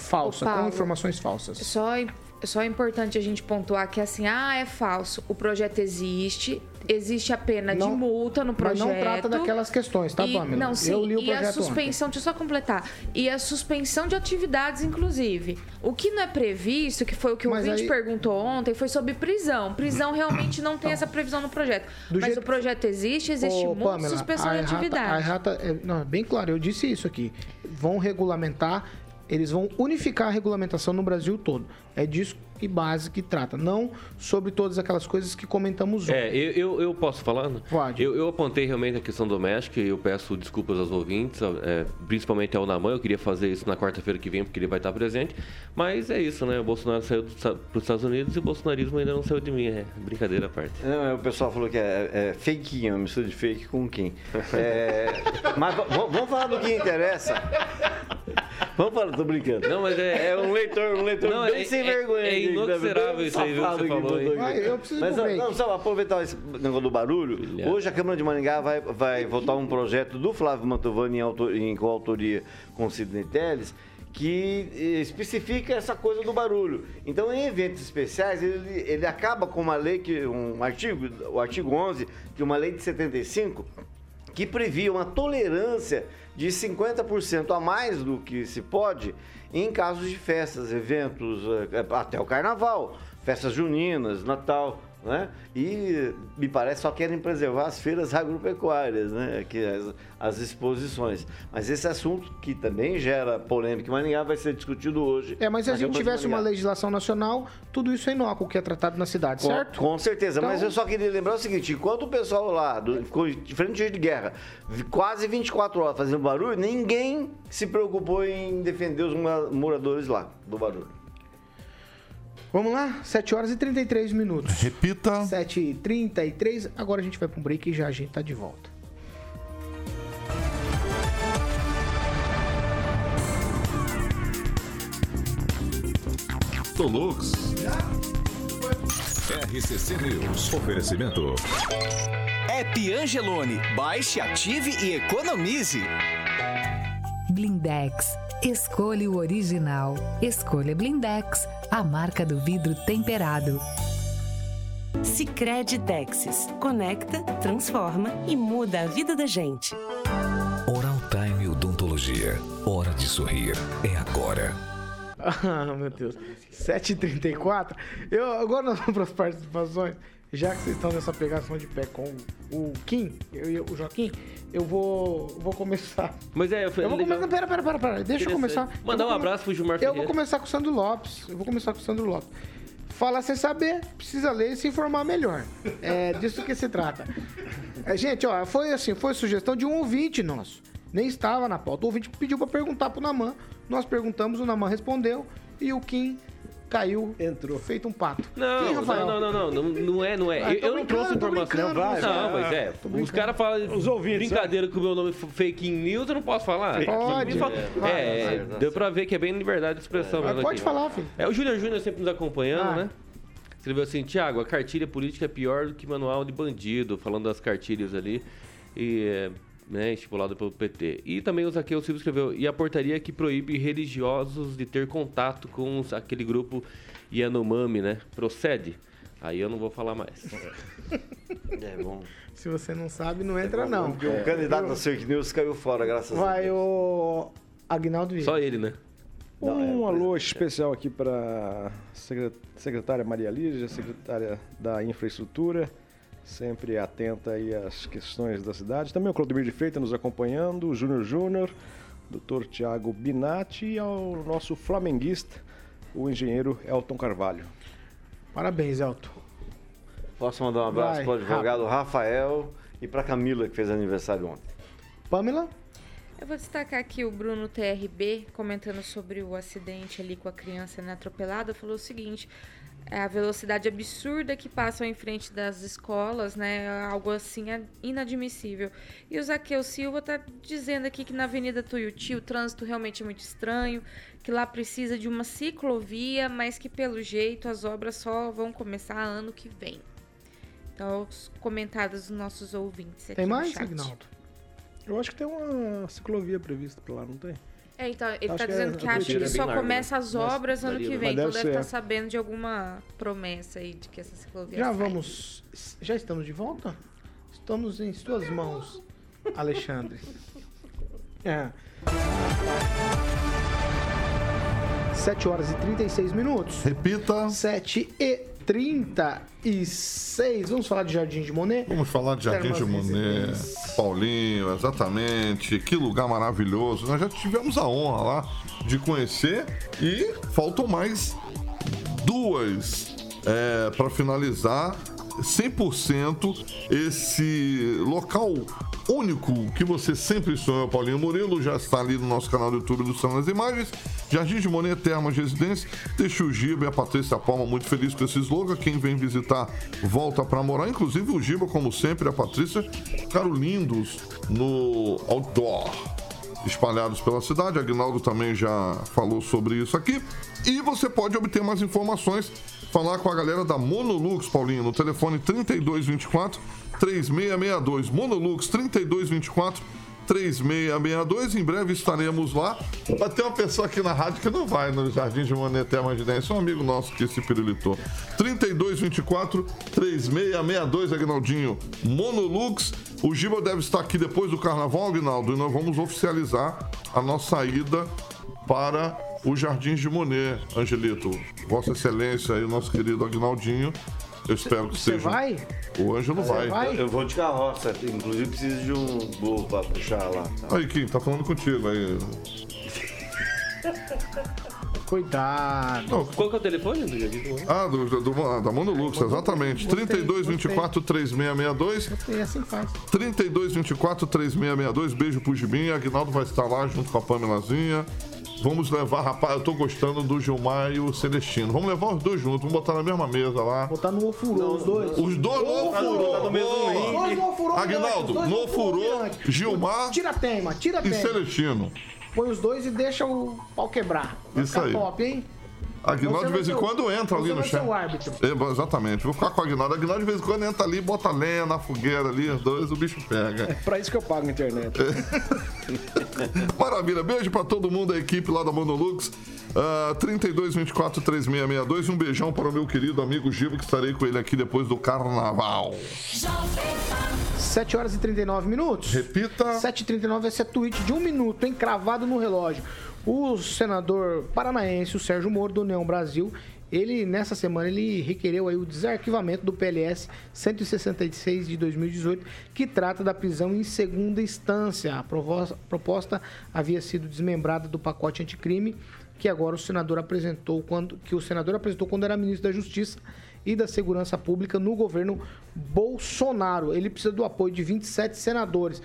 falsa, Paulo, com informações falsas. Só, só é importante a gente pontuar que assim, ah, é falso. O projeto existe, existe a pena Não- de multa no Mas projeto. não trata daquelas questões, tá, Pamela? não, sim, Eu li o e a projeto ontem. suspensão, deixa eu só completar. E a suspensão de atividades, inclusive. O que não é previsto, que foi o que o Mas ouvinte aí- perguntou ontem, foi sobre prisão. Prisão realmente não tem essa previsão no projeto. Mas jeito- o projeto existe, existe Ô, multa, Pamela, suspensão de a atividade. A errata, é, não, é bem claro, eu disse isso aqui. Vão regulamentar, eles vão unificar a regulamentação no Brasil todo. É disso que base que trata, não sobre todas aquelas coisas que comentamos ontem. É, eu, eu, posso falar? né? Pode. Eu, eu apontei realmente a questão doméstica e eu peço desculpas aos ouvintes, é, principalmente ao Naman. Eu queria fazer isso na quarta-feira que vem, porque ele vai estar presente. Mas é isso, né? O Bolsonaro saiu para os Estados Unidos e o bolsonarismo ainda não saiu de mim. É brincadeira à parte. Não, o pessoal falou que é, é fakeinho, uma mistura de fake com quem. É, mas vamos falar do que interessa. Vamos falar, tô brincando. Não, mas é. É um leitor, um leitor Não, bem é- sem é- vergonha. é inobservável bem isso aí, viu, que você falou. Vai, eu preciso Mas não, só aproveitar esse negócio do barulho. Brilhante. Hoje a Câmara de Maringá vai, vai votar um projeto do Flávio Mantovani em, autor, em coautoria com o Sidney Telles que eh, especifica essa coisa do barulho. Então, em eventos especiais, ele, ele acaba com uma lei, que um artigo, o artigo 11 de uma lei de 75, que previa uma tolerância de 50% a mais do que se pode em casos de festas, eventos, eh, até o carnaval, festas juninas, Natal, né? E me parece só querem preservar as feiras agropecuárias, né? Que as, as exposições. Mas esse assunto que também gera polêmica Maringá vai ser discutido hoje. É, mas se a gente tivesse uma legislação nacional, tudo isso é inócuo que é tratado na cidade, Com, certo? com certeza, mas Então- eu só queria lembrar o seguinte: enquanto o pessoal lá do, ficou de frente de guerra, quase 24 horas fazendo barulho, ninguém se preocupou em defender os moradores lá do barulho. Vamos lá? 7 horas e 33 minutos. Repita. 7 e 33 agora a gente vai para um break e já a gente tá de volta. Tolux. RCC News. Oferecimento. App Angelone. Baixe, ative e economize. Blindex. Escolha o original. Escolha Blindex, a marca do vidro temperado. Sicredi Texas. Conecta, transforma e muda a vida da gente. Oral Time Odontologia. Hora de sorrir. É agora. Ah, meu Deus. 7h34. Eu, agora nós vamos para as participações. Já que vocês estão nessa pegação de pé com o Kim, eu e o Joaquim, eu vou, vou começar. Mas é, eu, Eu vou começar. Pera, pera, pera, pera. Deixa eu começar. Mandar Eu um come- abraço pro Gilmar Eu Ferreira. vou começar com o Sandro Lopes. Eu vou começar com o Sandro Lopes. Falar sem saber, precisa ler e se informar melhor. É disso que se trata. É, gente, ó, foi assim, foi sugestão de um ouvinte nosso. Nem estava na pauta. O ouvinte pediu pra perguntar pro Naman. Nós perguntamos, o Naman respondeu e o Kim caiu, entrou, feito um pato. Não, Quem, não, não, não, não, não, não é, não é. Ah, eu, eu não trouxe informação. não, vai, vai. mas é. Tô Os caras falam Os ouvintes, brincadeira com o meu nome fake news, eu não posso falar. Pode. Fala- É, vai, é, vai. deu pra ver que é bem liberdade de expressão. Mesmo pode aqui. falar, filho. É, o Júnior Júnior sempre nos acompanhando, Ah. né? Escreveu assim, Tiago, a cartilha política é pior do que manual de bandido, falando das cartilhas ali, e, é, né, estipulado pelo PT. E também o Zaqueu Silva escreveu, e a portaria que proíbe religiosos de ter contato com os- aquele grupo Yanomami, né? Procede? Aí eu não vou falar mais. É bom. Se você não sabe, não entra, não. Porque o candidato da fake news caiu fora, graças a Vai Deus. o Agnaldo Vieira. Só ele, né? Não, é, Um alô especial aqui para secretária Maria Lígia, secretária da Infraestrutura, sempre atenta aí às questões da cidade. Também o Clodomir de Freitas nos acompanhando, o Júnior Júnior, Dr. Tiago Binatti e ao nosso flamenguista, o engenheiro Elton Carvalho. Parabéns, Elton. Posso mandar um abraço para o advogado Rafael e para Camila, que fez aniversário ontem. Pamela? Eu vou destacar aqui o Bruno TRB comentando sobre o acidente ali com a criança né, atropelada. Falou o seguinte: a velocidade absurda que passam em frente das escolas, né? Algo assim é inadmissível. E o Zaqueu Silva tá dizendo aqui que na Avenida Tuiuti o trânsito realmente é muito estranho, que lá precisa de uma ciclovia, mas que pelo jeito as obras só vão começar ano que vem. Então, os comentários dos nossos ouvintes. Aqui Tem mais. Agnaldo? Eu acho que tem uma ciclovia prevista pra lá, não tem? É, então, ele Acho tá que dizendo é- que acha que é só larga, começa né? as Mas- obras ano Mas que vem. deve Então deve estar sabendo de alguma promessa aí de que essa ciclovia Já sai. vamos. Já estamos de volta? Estamos em suas mãos, Alexandre. É. 7 horas e 36 minutos. Repita. 7 e 36. Vamos falar de Jardim de Monet? Vamos falar de Jardim de Monet, Paulinho, exatamente. Que lugar maravilhoso. Nós já tivemos a honra lá de conhecer e faltam mais duas para finalizar 100% esse local único que você sempre sonhou, Paulinho Murilo, já está ali no nosso canal do YouTube do São das Imagens. Jardim de Monet Termas Residência. Deixa o Giba e a Patrícia Palma muito felizes com esse slogan. Quem vem visitar volta para morar. Inclusive o Giba, como sempre, a Patrícia ficaram lindos no outdoor espalhados pela cidade. Agnaldo também já falou sobre isso aqui. E você pode obter mais informações, falar com a galera da Monolux, Paulinho, no telefone 3224 3662. Monolux 3224 3662. Em breve estaremos lá. Vai ter uma pessoa aqui na rádio que não vai no Jardim de Monet Termas de Dentro. É um amigo nosso que se pirilitou. 3224 3662, Agnaldinho. Monolux. O Giba deve estar aqui depois do carnaval, Agnaldo, e nós vamos oficializar a nossa ida para os Jardins de Monet, Angelito. Vossa Excelência e o nosso querido Agnaldinho. Eu espero que Você seja. vai? O Ângelo vai. Eu, eu vou de carroça, inclusive preciso de um burro pra puxar lá. Aí, Kim, tá falando contigo aí. Cuidado. Qual que é o telefone do Jardim de Monet? Ah, do, do, do- da Monolux, exatamente. 3224 3662. E assim faz. 3224 3662. Beijo pro Gibinho. Agnaldo vai estar lá junto com a Pamelazinha. Vamos levar, rapaz, eu tô gostando do Gilmar e o Celestino. Vamos levar os dois juntos, vamos botar na mesma mesa lá. Botar no ofurô os dois. Os dois no ofurô. Os dois no ofurô. Gilmar Tira tema, tira a e tema. Celestino. Põe os dois e deixa o pau quebrar. Vai Isso ficar aí. top, hein? Agnaldo Você de vez em quando entra ali você no vai ser chat. o árbitro. É, exatamente, vou ficar com o Agnaldo. Agnaldo de vez em quando entra ali, bota lenha na fogueira ali, os dois, o bicho pega. Pra isso que eu pago a internet. Maravilha, beijo pra todo mundo da equipe lá da Monolux. Uh, 3224 3662. Um beijão para o meu querido amigo Gibo, que estarei com ele aqui depois do carnaval. 7 horas e 39 minutos. Repita. 7 e 39 esse é tweet de um minuto, encravado no relógio. O senador paranaense, o Sérgio Moro, do União Brasil, ele, nessa semana, ele requereu aí o desarquivamento do PLS 166 de 2018, que trata da prisão em segunda instância. A proposta havia sido desmembrada do pacote anticrime, que agora o senador apresentou quando que o senador apresentou quando era ministro da Justiça e da Segurança Pública no governo Bolsonaro. Ele precisa do apoio de 27 senadores.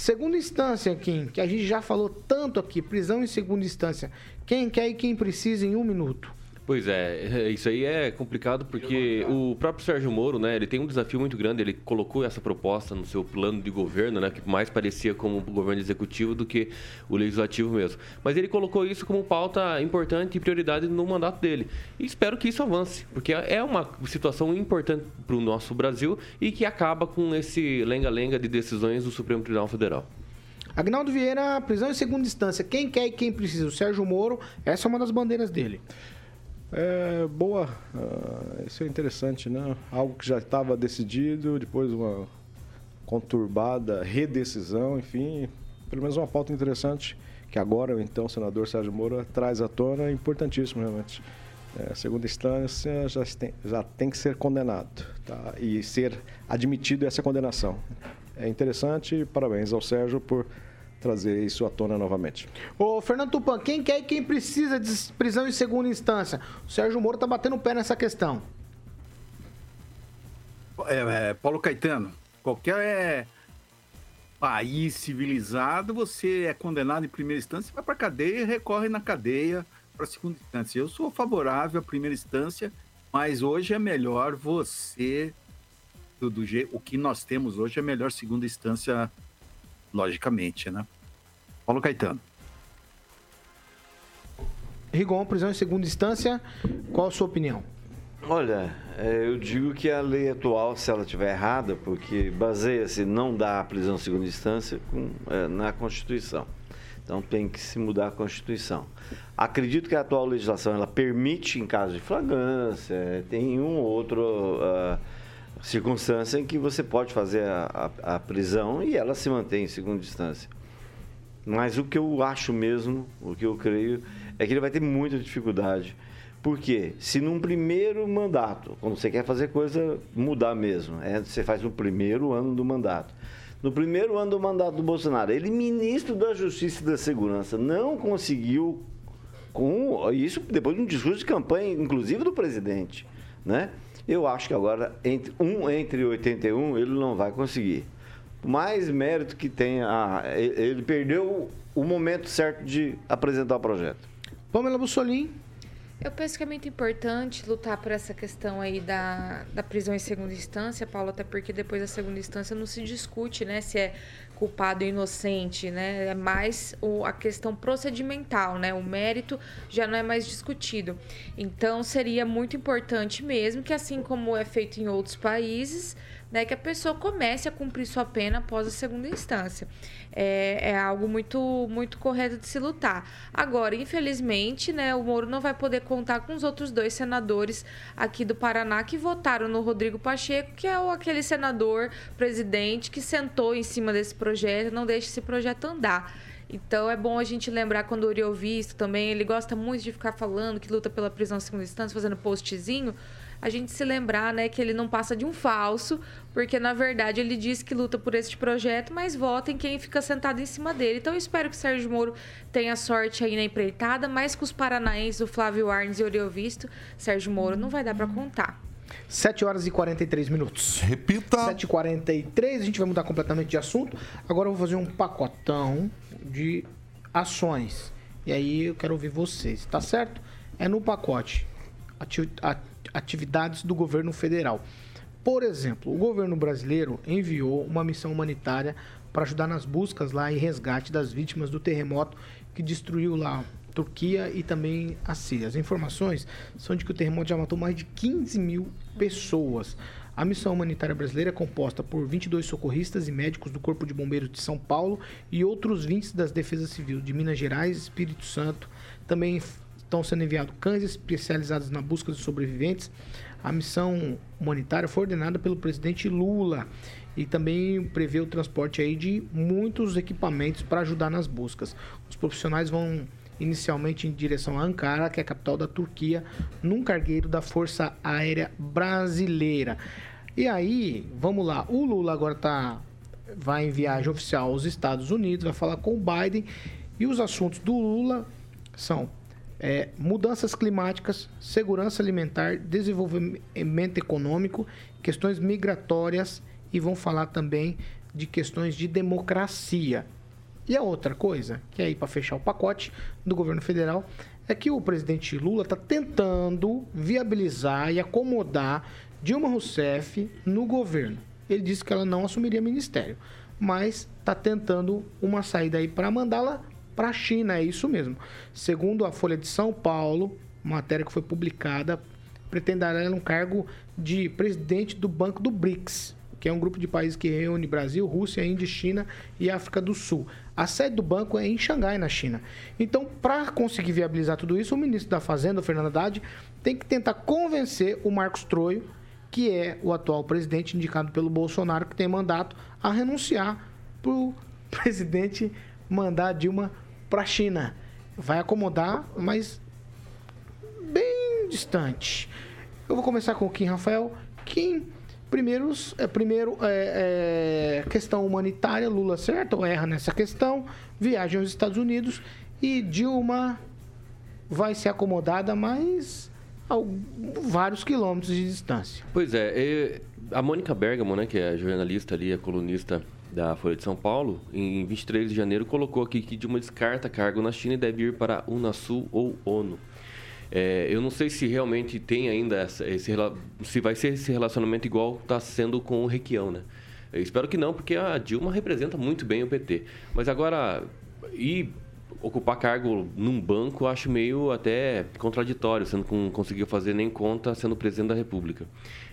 Segunda instância, Kim, que a gente já falou tanto aqui, prisão em segunda instância. Quem quer e quem precisa em um minuto. Pois é, isso aí é complicado porque o próprio Sérgio Moro, né, ele tem um desafio muito grande, ele colocou essa proposta no seu plano de governo, né, que mais parecia como o governo executivo do que o legislativo mesmo. Mas ele colocou isso como pauta importante e prioridade no mandato dele. E espero que isso avance, porque é uma situação importante para o nosso Brasil e que acaba com esse lenga-lenga de decisões do Supremo Tribunal Federal. Agnaldo Vieira, prisão em segunda instância. Quem quer e quem precisa? O Sérgio Moro, essa é uma das bandeiras dele. É, boa, ah, isso é interessante, né? Algo que já estava decidido, depois uma conturbada redecisão, enfim, pelo menos uma pauta interessante que agora, então, o senador Sérgio Moro traz à tona, importantíssimo, realmente. É, segunda instância já tem, já tem que ser condenado tá? e ser admitido essa condenação. É interessante, parabéns ao Sérgio por trazer isso à tona novamente. Ô, Fernando Tupan, quem quer e quem precisa de prisão em segunda instância? O Sérgio Moro tá batendo o pé nessa questão. É, é, Paulo Caetano, qualquer país civilizado, você é condenado em primeira instância, vai pra cadeia e recorre na cadeia para a segunda instância. Eu sou favorável à primeira instância, mas hoje é melhor você do, do jeito, o que nós temos hoje é melhor segunda instância, logicamente, né? Paulo Caetano. Rigon, prisão em segunda instância, qual a sua opinião? Olha, é, eu digo que a lei atual, se ela estiver errada, porque baseia-se não dá a prisão em segunda instância com, é, na Constituição. Então tem que se mudar a Constituição. Acredito que a atual legislação ela permite, em caso de flagrância, tem um ou outro uh, circunstância em que você pode fazer a, a, a prisão e ela se mantém em segunda instância. Mas o que eu acho mesmo, o que eu creio, é que ele vai ter muita dificuldade. Porque se num primeiro mandato, quando você quer fazer coisa mudar mesmo, é, você faz no primeiro ano do mandato. No primeiro ano do mandato do Bolsonaro, ele, ministro da Justiça e da Segurança, não conseguiu, com isso depois de um discurso de campanha, inclusive do presidente, né? Eu acho que agora, entre, um entre 81, ele não vai conseguir. Mais mérito que tenha, ele perdeu o momento certo de apresentar o projeto. Pamela Bussolini. Eu penso que é muito importante lutar por essa questão aí da, da prisão em segunda instância, Paulo, até porque depois da segunda instância não se discute, né, se é culpado ou inocente, né? É mais o, a questão procedimental, né? O mérito já não é mais discutido. Então seria muito importante mesmo que assim como é feito em outros países, né, que a pessoa comece a cumprir sua pena após a segunda instância. É, é, algo muito, muito correto de se lutar. Agora, infelizmente, né, o Moro não vai poder contar com os outros dois senadores aqui do Paraná que votaram no Rodrigo Pacheco, que é aquele senador presidente que sentou em cima desse projeto, não deixa esse projeto andar. Então é bom a gente lembrar quando o Uriel Visto também, ele gosta muito de ficar falando que luta pela prisão segunda instância, fazendo postzinho a gente se lembrar, né, que ele não passa de um falso, porque na verdade ele diz que luta por este projeto, mas vota em quem fica sentado em cima dele. Então eu espero que o Sérgio Moro tenha sorte aí na empreitada, mas com os paranaenses, o Flávio Arnes e o Oriovisto, Sérgio Moro não vai dar para contar. 7 horas e 43 minutos. Repita. 7 e 43 a gente vai mudar completamente de assunto. Agora eu vou fazer um pacotão de ações. E aí eu quero ouvir vocês, tá certo? É no pacote atividades do governo federal. Por exemplo, o governo brasileiro enviou uma missão humanitária para ajudar nas buscas lá e resgate das vítimas do terremoto que destruiu lá a Turquia e também a Síria. As informações são de que o terremoto já matou mais de 15 mil pessoas. A missão humanitária brasileira é composta por 22 socorristas e médicos do Corpo de Bombeiros de São Paulo e outros 20 das Defesas Civil de Minas Gerais, Espírito Santo. Também estão sendo enviados cães especializados na busca de sobreviventes. A missão humanitária foi ordenada pelo presidente Lula e também prevê o transporte aí de muitos equipamentos para ajudar nas buscas. Os profissionais vão inicialmente em direção a Ankara, que é a capital da Turquia, num cargueiro da Força Aérea Brasileira. E aí, vamos lá, o Lula agora tá vai em viagem oficial aos Estados Unidos, vai falar com o Biden e os assuntos do Lula são é, mudanças climáticas, segurança alimentar, desenvolvimento econômico, questões migratórias e vão falar também de questões de democracia. E a outra coisa, que é aí para fechar o pacote do governo federal, é que o presidente Lula está tentando viabilizar e acomodar Dilma Rousseff no governo. Ele disse que ela não assumiria ministério, mas está tentando uma saída aí para mandá-la para a China, é isso mesmo. Segundo a Folha de São Paulo, matéria que foi publicada, pretenderá um cargo de presidente do Banco do BRICS, que é um grupo de países que reúne Brasil, Rússia, Índia, China e África do Sul. A sede do banco é em Xangai, na China. Então, para conseguir viabilizar tudo isso, o ministro da Fazenda, Fernando Haddad, tem que tentar convencer o Marcos Troio, que é o atual presidente indicado pelo Bolsonaro, que tem mandato, a renunciar para o presidente mandar Dilma para a China. Vai acomodar, mas bem distante. Eu vou começar com o Kim Rafael. Kim, primeiro, é, primeiro é, é, questão humanitária, Lula certo ou erra nessa questão, viagem aos Estados Unidos e Dilma vai ser acomodada, mas a vários quilômetros de distância. Pois é, a Mônica Bergamo, né, que é jornalista ali, a colunista da Folha de São Paulo, em 23 de janeiro, colocou aqui que Dilma descarta cargo na China e deve ir para Unasul ou ONU. É, eu não sei se realmente tem ainda essa, esse se vai ser esse relacionamento igual está sendo com o Requião, né? Eu espero que não, porque a Dilma representa muito bem o PT. Mas agora, ir ocupar cargo num banco, acho meio até contraditório, sendo que não conseguiu fazer nem conta sendo presidente da República.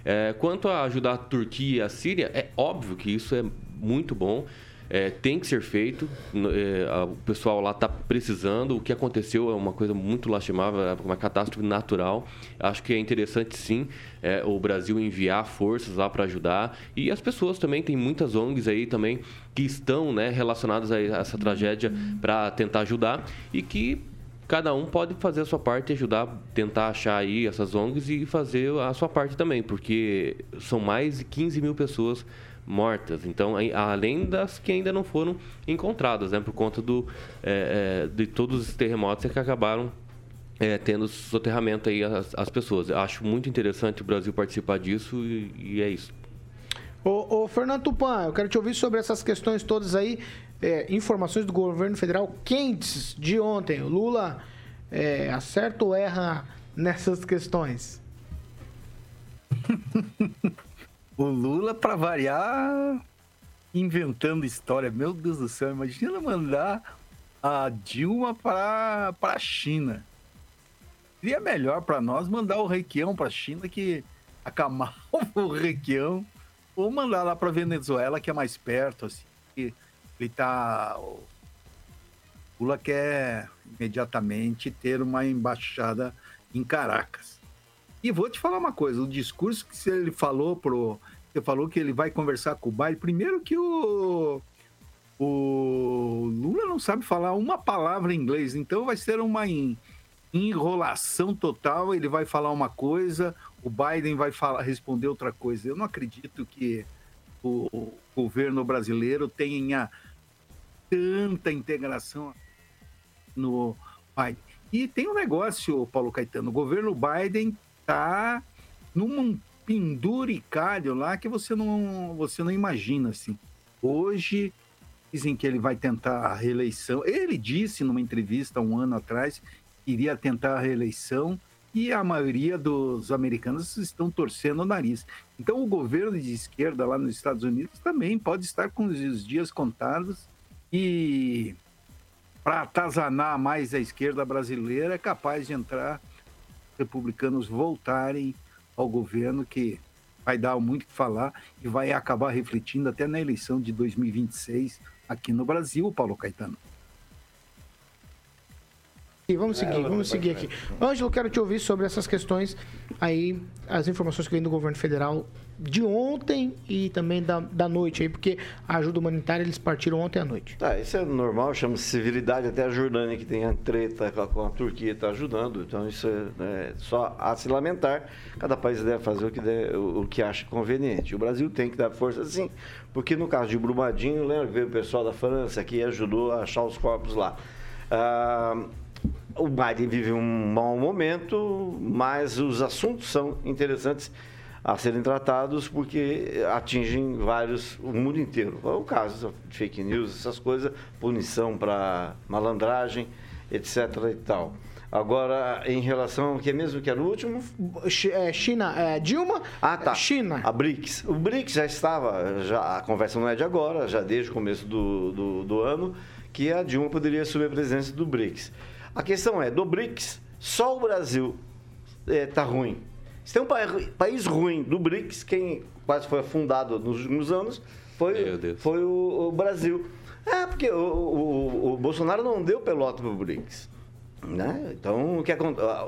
É, quanto a ajudar a Turquia e a Síria, é óbvio que isso é muito bom. É, tem que ser feito. É, o pessoal lá está precisando. O que aconteceu é uma coisa muito lastimável, é uma catástrofe natural. Acho que é interessante, sim, é, o Brasil enviar forças lá para ajudar. E as pessoas também, tem muitas ONGs aí também que estão né, relacionadas a essa tragédia para tentar ajudar e que cada um pode fazer a sua parte e ajudar, tentar achar aí essas ONGs e fazer a sua parte também, porque são mais de 15 mil pessoas mortas. Então, além das que ainda não foram encontradas, né, por conta do, é, é, de todos os terremotos que acabaram é, tendo soterramento aí as, as pessoas. Eu acho muito interessante o Brasil participar disso e, e é isso. Ô, ô, Fernando Tupan, eu quero te ouvir sobre essas questões todas aí. é, informações do governo federal quentes de ontem. O Lula é, acerta ou erra nessas questões? O Lula, pra variar, inventando história. Meu Deus do céu, imagina mandar a Dilma para a China. Seria melhor para nós mandar o Requião para a China que acalmar o Requião ou mandar lá para Venezuela que é mais perto assim. Ele tá o Lula quer imediatamente ter uma embaixada em Caracas. E vou te falar uma coisa, o discurso que ele falou pro. Você falou que ele vai conversar com o baile. Primeiro que o. O Lula não sabe falar uma palavra em inglês, então vai ser uma en- enrolação total. Ele vai falar uma coisa, o Biden vai falar, responder outra coisa. Eu não acredito que o governo brasileiro tenha tanta integração no Biden. E tem um negócio, Paulo Caetano, o governo Biden tá num penduricalho lá que você não, você não imagina, assim. Hoje, dizem que ele vai tentar a reeleição. Ele disse numa entrevista um ano atrás que iria tentar a reeleição e a maioria dos americanos estão torcendo o nariz. Então, o governo de esquerda lá nos Estados Unidos também pode estar com os dias contados e para atazanar mais a esquerda brasileira é capaz de entrar republicanos voltarem ao governo que vai dar muito o que falar e vai acabar refletindo até na eleição de 2026 aqui no Brasil, Paulo Caetano. E vamos seguir, É, vamos vai- seguir aqui. Ângelo, quero te ouvir sobre essas questões aí, as informações que vem do governo federal de ontem e também da, da noite aí, porque a ajuda humanitária eles partiram ontem à noite. Tá, isso é normal, chama-se civilidade. Até a Jordânia, que tem a treta com a, com a Turquia, está ajudando. Então, isso é, é só a se lamentar. Cada país deve fazer o que, der- o, o que acha conveniente. O Brasil tem que dar força, sim, porque no caso de Brumadinho, lembra que veio o pessoal da França que ajudou a achar os corpos lá. Ah, o Biden vive um mau momento, mas os assuntos são interessantes a serem tratados porque atingem vários, o mundo inteiro. É o caso de fake news, essas coisas, punição para malandragem, etc. e tal. Agora, em relação ao que é mesmo que era o último? É, China, é, Dilma, Ah, tá. China. A BRICS. O BRICS já estava, já, a conversa não é de agora, já desde o começo do, do, do ano, que a Dilma poderia assumir a presidência do BRICS. A questão é, do BRICS, só o Brasil está ruim. Se tem um pa- país ruim do BRICS, quem quase foi fundado nos últimos anos, foi, foi o, o Brasil. É, porque o, o- o Bolsonaro não deu pelota para o BRICS. Né? Então, o, que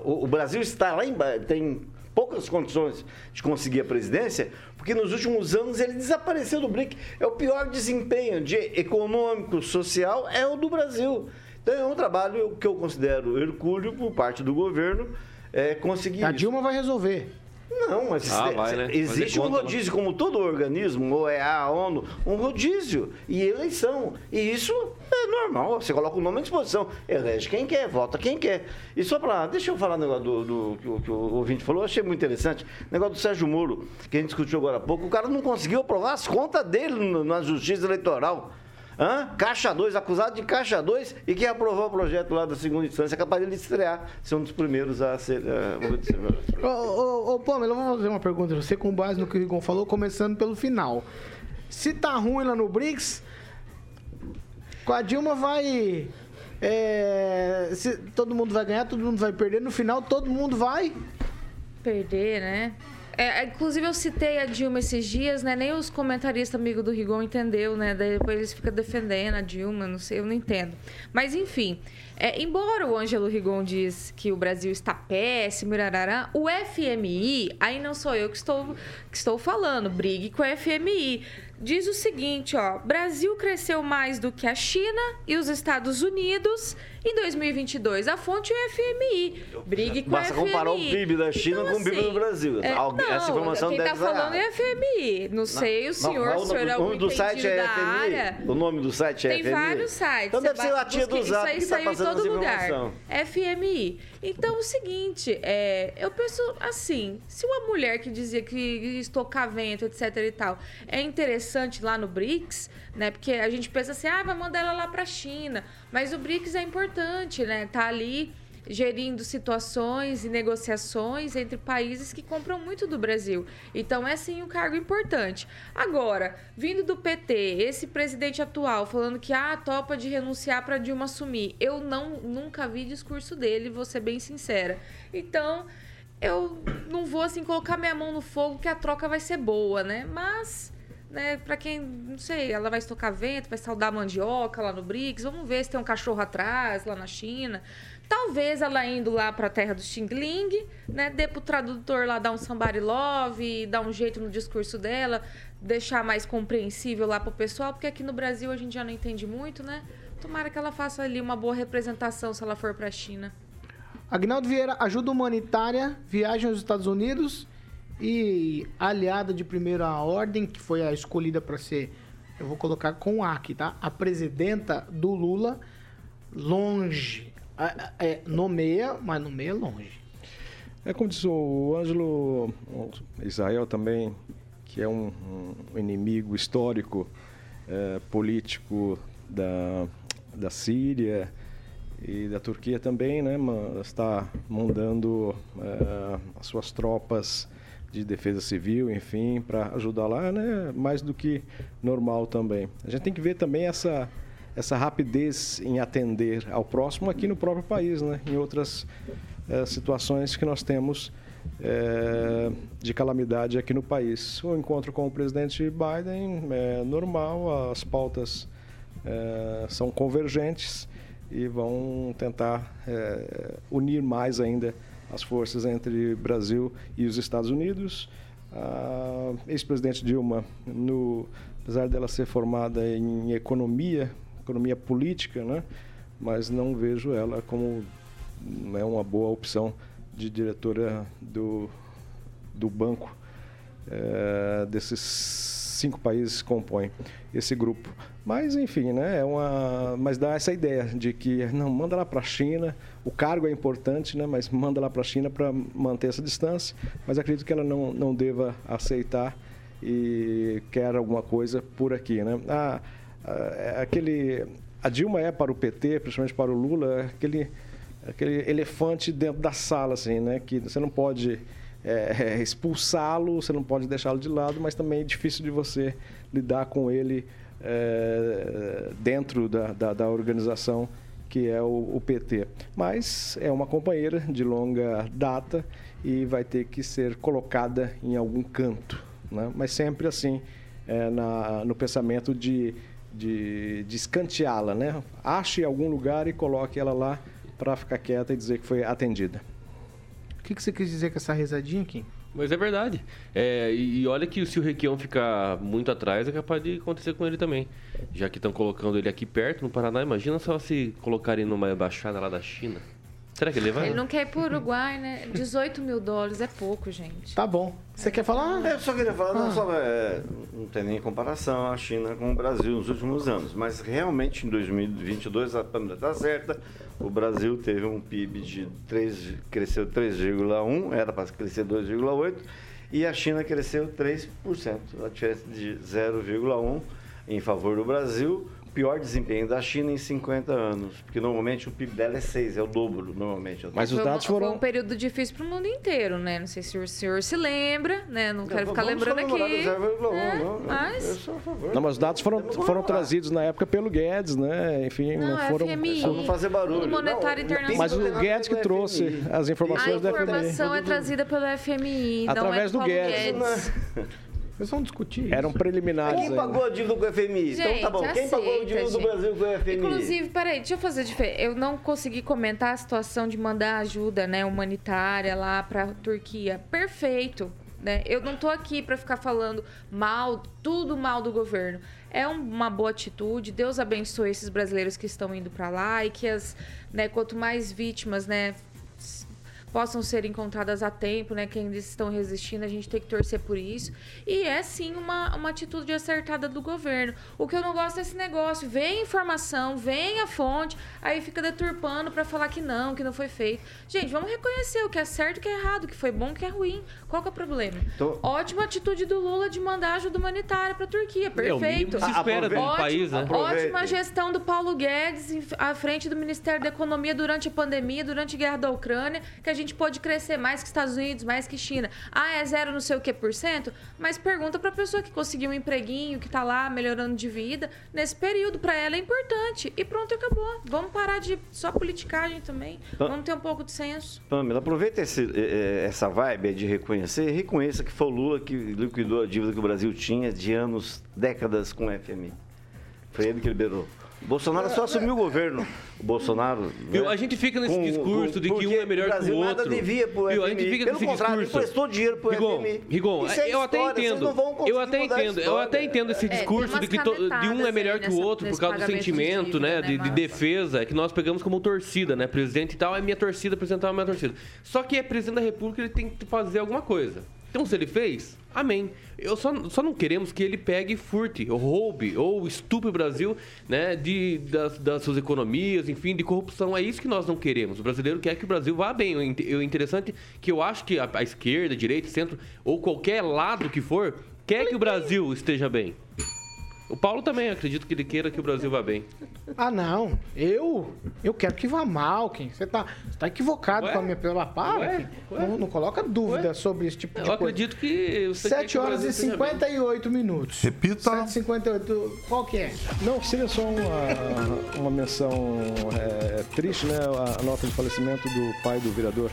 o- Brasil está lá embaixo, tem poucas condições de conseguir a presidência, porque nos últimos anos ele desapareceu do BRIC. É o pior desempenho de econômico, social, é o do Brasil. Então, é um trabalho que eu considero hercúleo por parte do governo é, conseguir A isso. Dilma vai resolver. Não, mas Ah, vai, né? existe um conta, rodízio, como todo organismo, ou é a ONU, um rodízio e eleição. E isso é normal, você coloca o nome à disposição, elege quem quer, vota quem quer. E só para. Deixa eu falar um negócio do, do- que, o, que o ouvinte falou, eu achei muito interessante. O negócio do Sérgio Moro, que a gente discutiu agora há pouco, o cara não conseguiu aprovar as contas dele na justiça eleitoral. Hã? Caixa 2, acusado de Caixa 2 e que aprovou o projeto lá da segunda instância, é capaz de estrear, ser um dos primeiros a ser. Uh, Ô, ô, ô, Pamela, eu vou fazer uma pergunta pra você com base no que o Rigon falou, começando pelo final. Se tá ruim lá no BRICS, com a Dilma vai. é, se todo mundo vai ganhar, todo mundo vai perder. No final, todo mundo vai. Perder, né? É, inclusive eu citei a Dilma esses dias, né? Nem os comentaristas amigos do Rigon entendeu, né? Daí depois eles ficam defendendo a Dilma, não sei, eu não entendo. Mas enfim, é, embora o Ângelo Rigon diz que o Brasil está péssimo, irarará, o FMI, aí não sou eu que estou, que estou falando, brigue com o FMI. Diz o seguinte, ó, Brasil cresceu mais do que a China e os Estados Unidos em 2022. A fonte é o FMI. Brigue com Basta o FMI. comparar o PIB da China com o PIB do Brasil. é, Alguém- não, essa informação quem tá estar falando é FMI. Não sei, o senhor, Não, o senhor é o nome do site é da área. FMI? O nome do site é Tem FMI? vários sites. Então Você deve ser a tia do Zap Isso aí que tá saiu em passando todo essa lugar. informação. FMI. Então, o seguinte, é, eu penso assim, se uma mulher que dizia que estocar vento, etc e tal, é interessante lá no BRICS, né? Porque a gente pensa assim, ah, vai mandar ela lá pra China. Mas o BRICS é importante, né? Tá ali gerindo situações e negociações entre países que compram muito do Brasil. Então é sim um cargo importante. Agora, vindo do PT, esse presidente atual falando que ah, topa de renunciar para Dilma assumir. Eu não nunca vi discurso dele, vou ser bem sincera. Então, eu não vou assim colocar minha mão no fogo que a troca vai ser boa, né? Mas né, para quem, não sei, ela vai estocar vento, vai saudar mandioca lá no BRICS, vamos ver se tem um cachorro atrás lá na China. Talvez ela indo lá pra terra do Xing Ling, né, dê pro tradutor lá dar um somebody love, dar um jeito no discurso dela, deixar mais compreensível lá pro pessoal, porque aqui no Brasil a gente já não entende muito, né? Tomara que ela faça ali uma boa representação se ela for pra China. Agnaldo Vieira, ajuda humanitária, viagem aos Estados Unidos e aliada de primeira ordem, que foi a escolhida para ser, eu vou colocar com A aqui, tá? A presidenta do Lula, longe. É, nomeia, mas nomeia longe. É como diz o Ângelo, Israel também, que é um, um inimigo histórico, é, político da, da Síria e da Turquia também, né? Está mandando é, as suas tropas de defesa civil, enfim, para ajudar lá, né? Mais do que normal também. A gente tem que ver também essa essa rapidez em atender ao próximo aqui no próprio país, né? Em outras eh, situações que nós temos eh, de calamidade aqui no país. O encontro com o presidente Biden é normal, as pautas eh, são convergentes e vão tentar unir mais ainda as forças entre Brasil e os Estados Unidos. A ex-presidente Dilma, no, apesar dela ser formada em economia, economia política, né? mas não vejo ela como é uma boa opção de diretora do, do banco eh, desses cinco países que compõem esse grupo. Mas enfim, né, é uma, mas dá essa ideia de que não manda lá para a China. O cargo é importante, né, mas manda lá para a China para manter essa distância. Mas acredito que ela não, não deva aceitar e quer alguma coisa por aqui, né? Ah, aquele a Dilma é para o PT, principalmente para o Lula, aquele aquele elefante dentro da sala, assim, né? Que você não pode é, expulsá-lo, você não pode deixá-lo de lado, mas também é difícil de você lidar com ele é, dentro da, da, da organização que é o, o PT. Mas é uma companheira de longa data e vai ter que ser colocada em algum canto, né? Mas sempre assim, é, na, no pensamento de, de, de escanteá-la, né? Ache algum lugar e coloque ela lá para ficar quieta e dizer que foi atendida. O que, que você quis dizer com essa risadinha aqui? Mas é verdade. É, e, e olha que se o Requião ficar muito atrás, é capaz de acontecer com ele também. Já que estão colocando ele aqui perto, no Paraná, imagina só se colocarem numa embaixada lá da China. Será que ele vai? Ele não quer ir pro Uruguai, né? 18 mil dólares é pouco, gente. Tá bom. Você quer falar? Eu só queria falar, não, Ah. só, é, não tem nem comparação a China com o Brasil nos últimos anos, mas realmente em 2022 a Pâmela está certa, o Brasil teve um PIB de 3, cresceu 3,1, era para crescer 2,8, e a China cresceu 3%, a diferença de 0,1 em favor do Brasil, pior desempenho da China em 50 anos, porque normalmente o PIB dela é 6, é o dobro, normalmente. Mas os Foi dados um- Foi foram. um período difícil para o mundo inteiro, né? Não sei se o senhor se lembra, né? Não quero ficar lembrando aqui. 0,1, né? não, Mas... a. Não, mas os dados foram, foram trazidos na época pelo Guedes, né? Enfim, não, Não, é foram. FMI. Só não fazer barulho. Monetário Não, Internacional. Mas o Guedes que a trouxe as A informações da FMI. informação é trazida pelo FMI, não Através é do Paulo Guedes. Vocês vão discutir Eram isso. preliminares. Quem pagou a dívida com o FMI? então Gente, tá bom. Quem pagou a aceita, dívida do gente. Brasil com o FMI? Inclusive, peraí, deixa eu fazer diferente. Eu não consegui comentar a situação de mandar ajuda né, humanitária lá pra Turquia. Perfeito. Né? Eu não tô aqui pra ficar falando mal, tudo mal do governo. É um- uma boa atitude. Deus abençoe esses brasileiros que estão indo pra lá e que as, né, quanto mais vítimas, né, possam ser encontradas a tempo, né? Que ainda estão resistindo, a gente tem que torcer por isso. E é sim uma, uma atitude acertada do governo. O que eu não gosto é esse negócio. Vem informação, vem a fonte, aí fica deturpando pra falar que não, que não foi feito. Gente, vamos reconhecer o que é certo e o que é errado, o que foi bom e o que é ruim. Qual que é o problema? Então- Ótima atitude do Lula de mandar ajuda humanitária pra Turquia. É o mínimo Perfeito. que se espera de um Ótimo- país, né? Ótima gestão do Paulo Guedes à frente do Ministério da Economia durante a pandemia, durante a guerra da Ucrânia, que a gente pode crescer mais que Estados Unidos, mais que China. Ah, é zero não sei o que por cento? Mas pergunta pra pessoa que conseguiu um empreguinho, que tá lá melhorando de vida. Nesse período, pra ela é importante. E pronto, acabou. Vamos parar de só politicagem também. Vamos ter um pouco de senso. Pamela, aproveita esse, essa vibe de reconhecer reconheça que foi o Lula que liquidou a dívida que o Brasil tinha de anos, décadas com o FMI. Foi ele que liberou. Bolsonaro só assumiu o governo. O Bolsonaro. Viu? né, A gente fica nesse com- discurso com- de que um é melhor o Brasil que o nada outro. devia pro Viu? A gente fica Pelo nesse contrário, discurso. emprestou dinheiro pro Rigon, FMI. Rigon, Isso é eu até história, vocês entendo. não vão Eu até entendo. Eu até entendo esse É, discurso umas de que to- de um é melhor aí que o outro por causa do de sentimento, dívida, né, né, de, de defesa, que nós pegamos como torcida, né, presidente e tal, é minha torcida, presidente é minha torcida. Só que é presidente da República, ele tem que fazer alguma coisa. Então, se ele fez, amém. Eu só, só não queremos que ele pegue e furte, ou roube, ou estupe o Brasil, né, de, das, das suas economias, enfim, de corrupção. É isso que nós não queremos. O brasileiro quer que o Brasil vá bem. O inte- o interessante é que eu acho que a, a esquerda, a direita, centro, ou qualquer lado que for, quer que o Brasil esteja bem. O Paulo também, acredito que ele queira que o Brasil vá bem. Ah, não. Eu? Eu quero que vá mal, Kim. Você tá, você tá equivocado Ué? com a minha pela para. Ué? Kim. Ué? Não, não coloca dúvida sobre esse tipo Eu de coisa. acredito que você quer que 7 o horas e Brasil esteja bem. 58 minutos. Repita. 7h58. Qual que é? Não, seria só uma, uma menção é, triste, né? A, a nota de falecimento do pai do vereador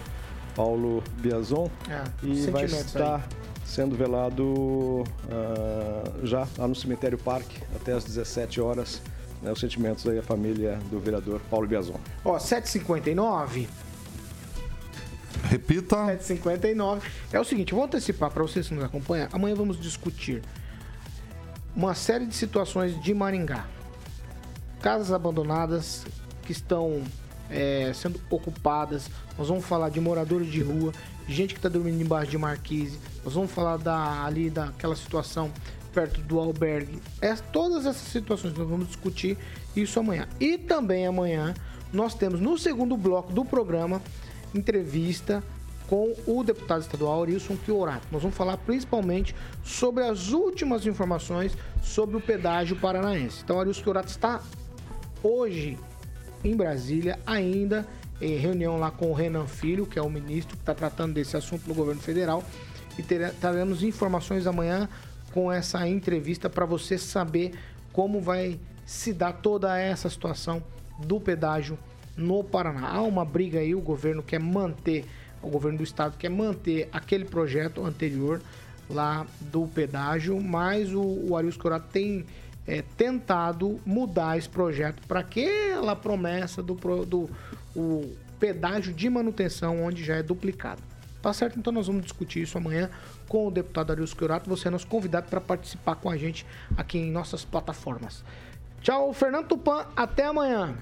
Paulo Biazon. Ah, e vai sentimentos estar sendo velado ah, já lá no cemitério Parque até às 17 horas. Né, os sentimentos aí à família do vereador Paulo Biazon. Ó, 7h59. Repita. 7h59. É o seguinte, eu vou antecipar para vocês que nos acompanham. Amanhã vamos discutir uma série de situações de Maringá. Casas abandonadas que estão é, sendo ocupadas. Nós vamos falar de moradores de rua, gente que está dormindo embaixo de marquise. Nós vamos falar da, ali daquela situação perto do albergue. É, todas essas situações nós vamos discutir isso amanhã. E também amanhã nós temos no segundo bloco do programa entrevista com o deputado estadual Arilson Chiorato. Nós vamos falar principalmente sobre as últimas informações sobre o pedágio paranaense. Então, Arilson Chiorato está hoje em Brasília, ainda em reunião lá com o Renan Filho, que é o ministro que está tratando desse assunto no governo federal. E tere- teremos informações amanhã com essa entrevista para você saber como vai se dar toda essa situação do pedágio no Paraná. Há uma briga aí, o governo quer manter, o governo do estado quer manter aquele projeto anterior lá do pedágio, mas o, o Arius Corato tem é, tentado mudar esse projeto para aquela promessa do, do o pedágio de manutenção, onde já é duplicado. Tá certo? Então nós vamos discutir isso amanhã com o deputado Arius Chiorato. Você é nosso convidado para participar com a gente aqui em nossas plataformas. Tchau, Fernando Tupan. Até amanhã.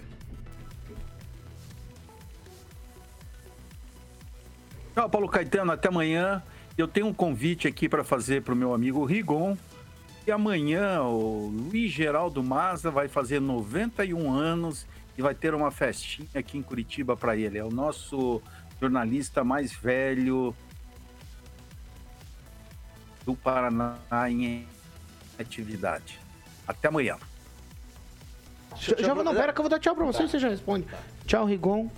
Tchau, Paulo Caetano, até amanhã. Eu tenho um convite aqui para fazer para o meu amigo Rigon. E amanhã o Luiz Geraldo Maza vai fazer 91 anos e vai ter uma festinha aqui em Curitiba para ele. É o nosso jornalista mais velho do Paraná em atividade. Até amanhã. Vou, não, pera que eu vou dar tchau pra você e você já responde. Tchau, Rigon.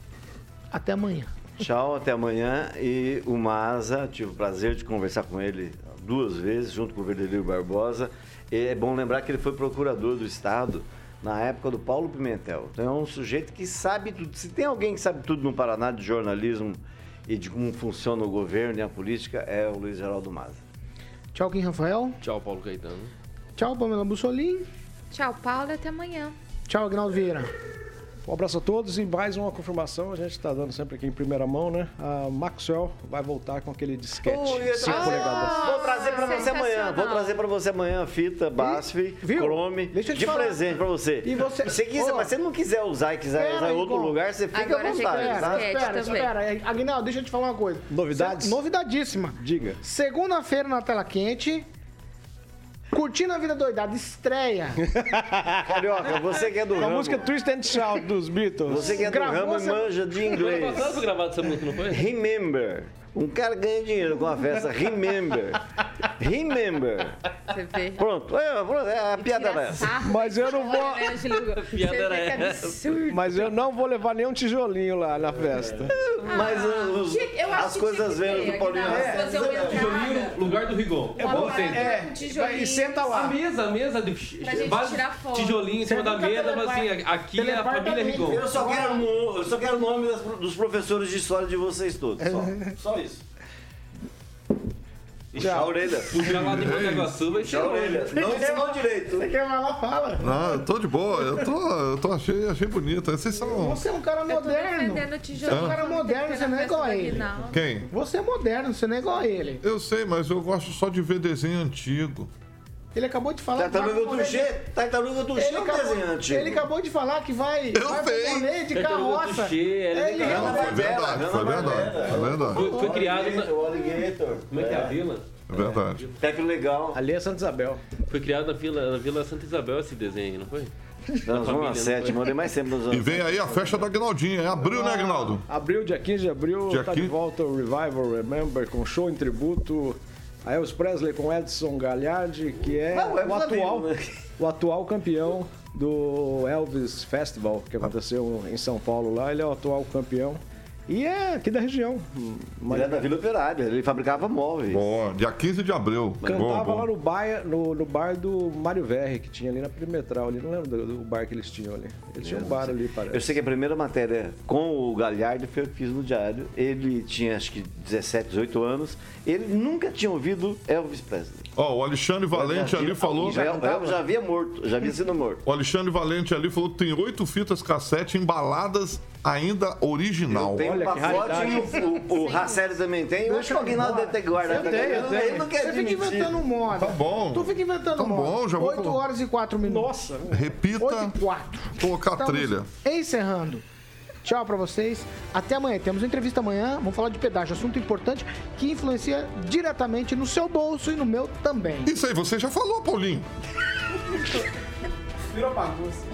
Até amanhã. Tchau, até amanhã. E o Maza, tive o prazer de conversar com ele duas vezes, junto com o Verdelio Barbosa. E é bom lembrar que ele foi procurador do Estado na época do Paulo Pimentel. Então é um sujeito que sabe tudo. Se tem alguém que sabe tudo no Paraná de jornalismo e de como funciona o governo e a política, é o Luiz Geraldo Maza. Tchau, Kim Rafael. Tchau, Paulo Caetano. Tchau, Pamela Bussolim. Tchau, Paulo, e até amanhã. Tchau, Agnaldo Vieira. Um abraço a todos e mais uma confirmação, a gente está dando sempre aqui em primeira mão, né? A Maxwell vai voltar com aquele disquete, Ui, 5 ah, polegadas. Vou trazer pra você amanhã. Vou trazer pra você amanhã a fita BASF? Chrome, Deixa eu te de falar. presente pra você. E você- Se quiser, mas se não quiser usar e quiser Pera usar em outro lugar, você fica Agora à vontade, tá? Espera, espera. Agnaldo, deixa eu te falar uma coisa. Novidades? Novidadíssima. Diga. Segunda-feira na tela quente. Curtindo a vida doidada, estreia. Carioca, você que é do a ramo. música Twist and Shout dos Beatles. Você que é do Gravou ramo e essa- manja de inglês. passada foi gravado essa música, não foi? Remember. Um cara ganha dinheiro com a festa. Remember. Remember. Você vê. Pronto. É, pronto, é a piada era essa. Mas eu não vou. Né, Gil? piada era essa. Mas eu não vou levar nenhum tijolinho lá na festa. Mas uh, os- Tinha- eu acho as coisas que velhas do Paulinho. É, uma entrada, Tijolinho no lugar do Rigon. uma Bom, com tijolinho. E senta A lá. mesa, a mesa de Pra gente vários tirar foto. tijolinhos em cima da mesa, mas assim, aqui é a família Rigon. Eu só quero, o nome dos professores de história de vocês todos. Só isso. E a orelha. Puxar lá de Mangaguaçu vai ser a longe. orelha. Não ensinou direito. Você quer falar, fala. Não, eu tô de boa. Eu tô, eu tô achei, achei bonito. Vocês são. Você é um cara moderno. Você é um cara moderno, você não é igual a ele. Quem? Você é moderno, você não é igual a ele. Eu sei, mas eu gosto só de ver desenho antigo. Ele acabou de falar Tartaruga Tuxê, Tartaruga de- Tuxê Ele é um acabou, desenhante. ele acabou de falar que vai, Eu vai sei. rolê de carroça. Tuxê, é Ele legal. Não, foi verdade, foi verdade. Foi verdade. Foi, foi criado na... O Alligator. Como é que é a vila? É verdade. Até que legal. Ali é Santa Isabel. Foi criado na vila, na vila Santa Isabel esse desenho, aí, não foi? Nós vamos não foi? mandei mais sempre nos E vem aí a festa do Agnaldinho. É abril, né, Agnaldo? Abril, dia 15 de abril, Dia tá de 15. volta o Revival Remember com show em tributo a Elvis Presley com Edson Gagliardi, que é Não, o é atual, né? o atual campeão do Elvis Festival, que aconteceu em São Paulo lá. Ele é o atual campeão. E é aqui da região. Ele é da Vila Operária, ele fabricava móveis. Bom, dia 15 de abril. Cantava Bom, bom. lá no bar, no, no bar do Mário Verri, que tinha ali na Perimetral. Ali. Não lembro do, do bar que eles tinham ali. Eles tinham um bar ali, parece. Eu sei que a primeira matéria com o Galhardo foi eu que fiz no diário. Ele tinha acho que 17, 18 anos. Ele nunca tinha ouvido Elvis Presley. Ó, o Alexandre Valente ali falou. Já, o Elvis já havia morto, já havia sido morto. O Alexandre Valente ali falou que tem oito fitas cassete embaladas ainda original. Tem um Olha que pacote raridade. e o, o, o também tem. Eu acho que o Aguinaldo deve ter guardado. Eu tenho, eu tenho. Ele não quer Você fica inventando moda. Tá bom. Tu fica inventando Tá moda. bom, já vou 8 colocar. horas e 4 minutos. Nossa, Repita, 8 e 4. colocar a trilha. Encerrando. Tchau pra vocês. Até amanhã. Temos entrevista amanhã. Vamos falar de pedágio. Assunto importante que influencia diretamente no seu bolso e no meu também. Isso aí, você já falou, Paulinho. Virou bagunça.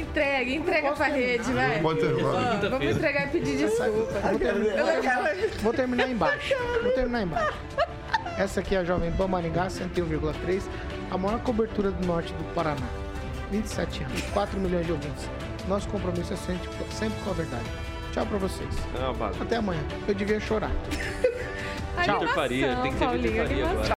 Entrega, entrega pra rede, vai. Pode vai. Vamos entregar e pedir desculpa. Vou terminar, vou terminar embaixo. Vou terminar embaixo. Essa aqui é a Jovem Pan Maringá, 101,3. A maior cobertura do norte do Paraná. 27 anos, 4 milhões de ouvintes. Nosso compromisso é sempre, sempre com a verdade. Tchau pra vocês. Não. Até amanhã. Eu devia chorar. Tchau. Faria, tem que ser Paulinho, Faria agora.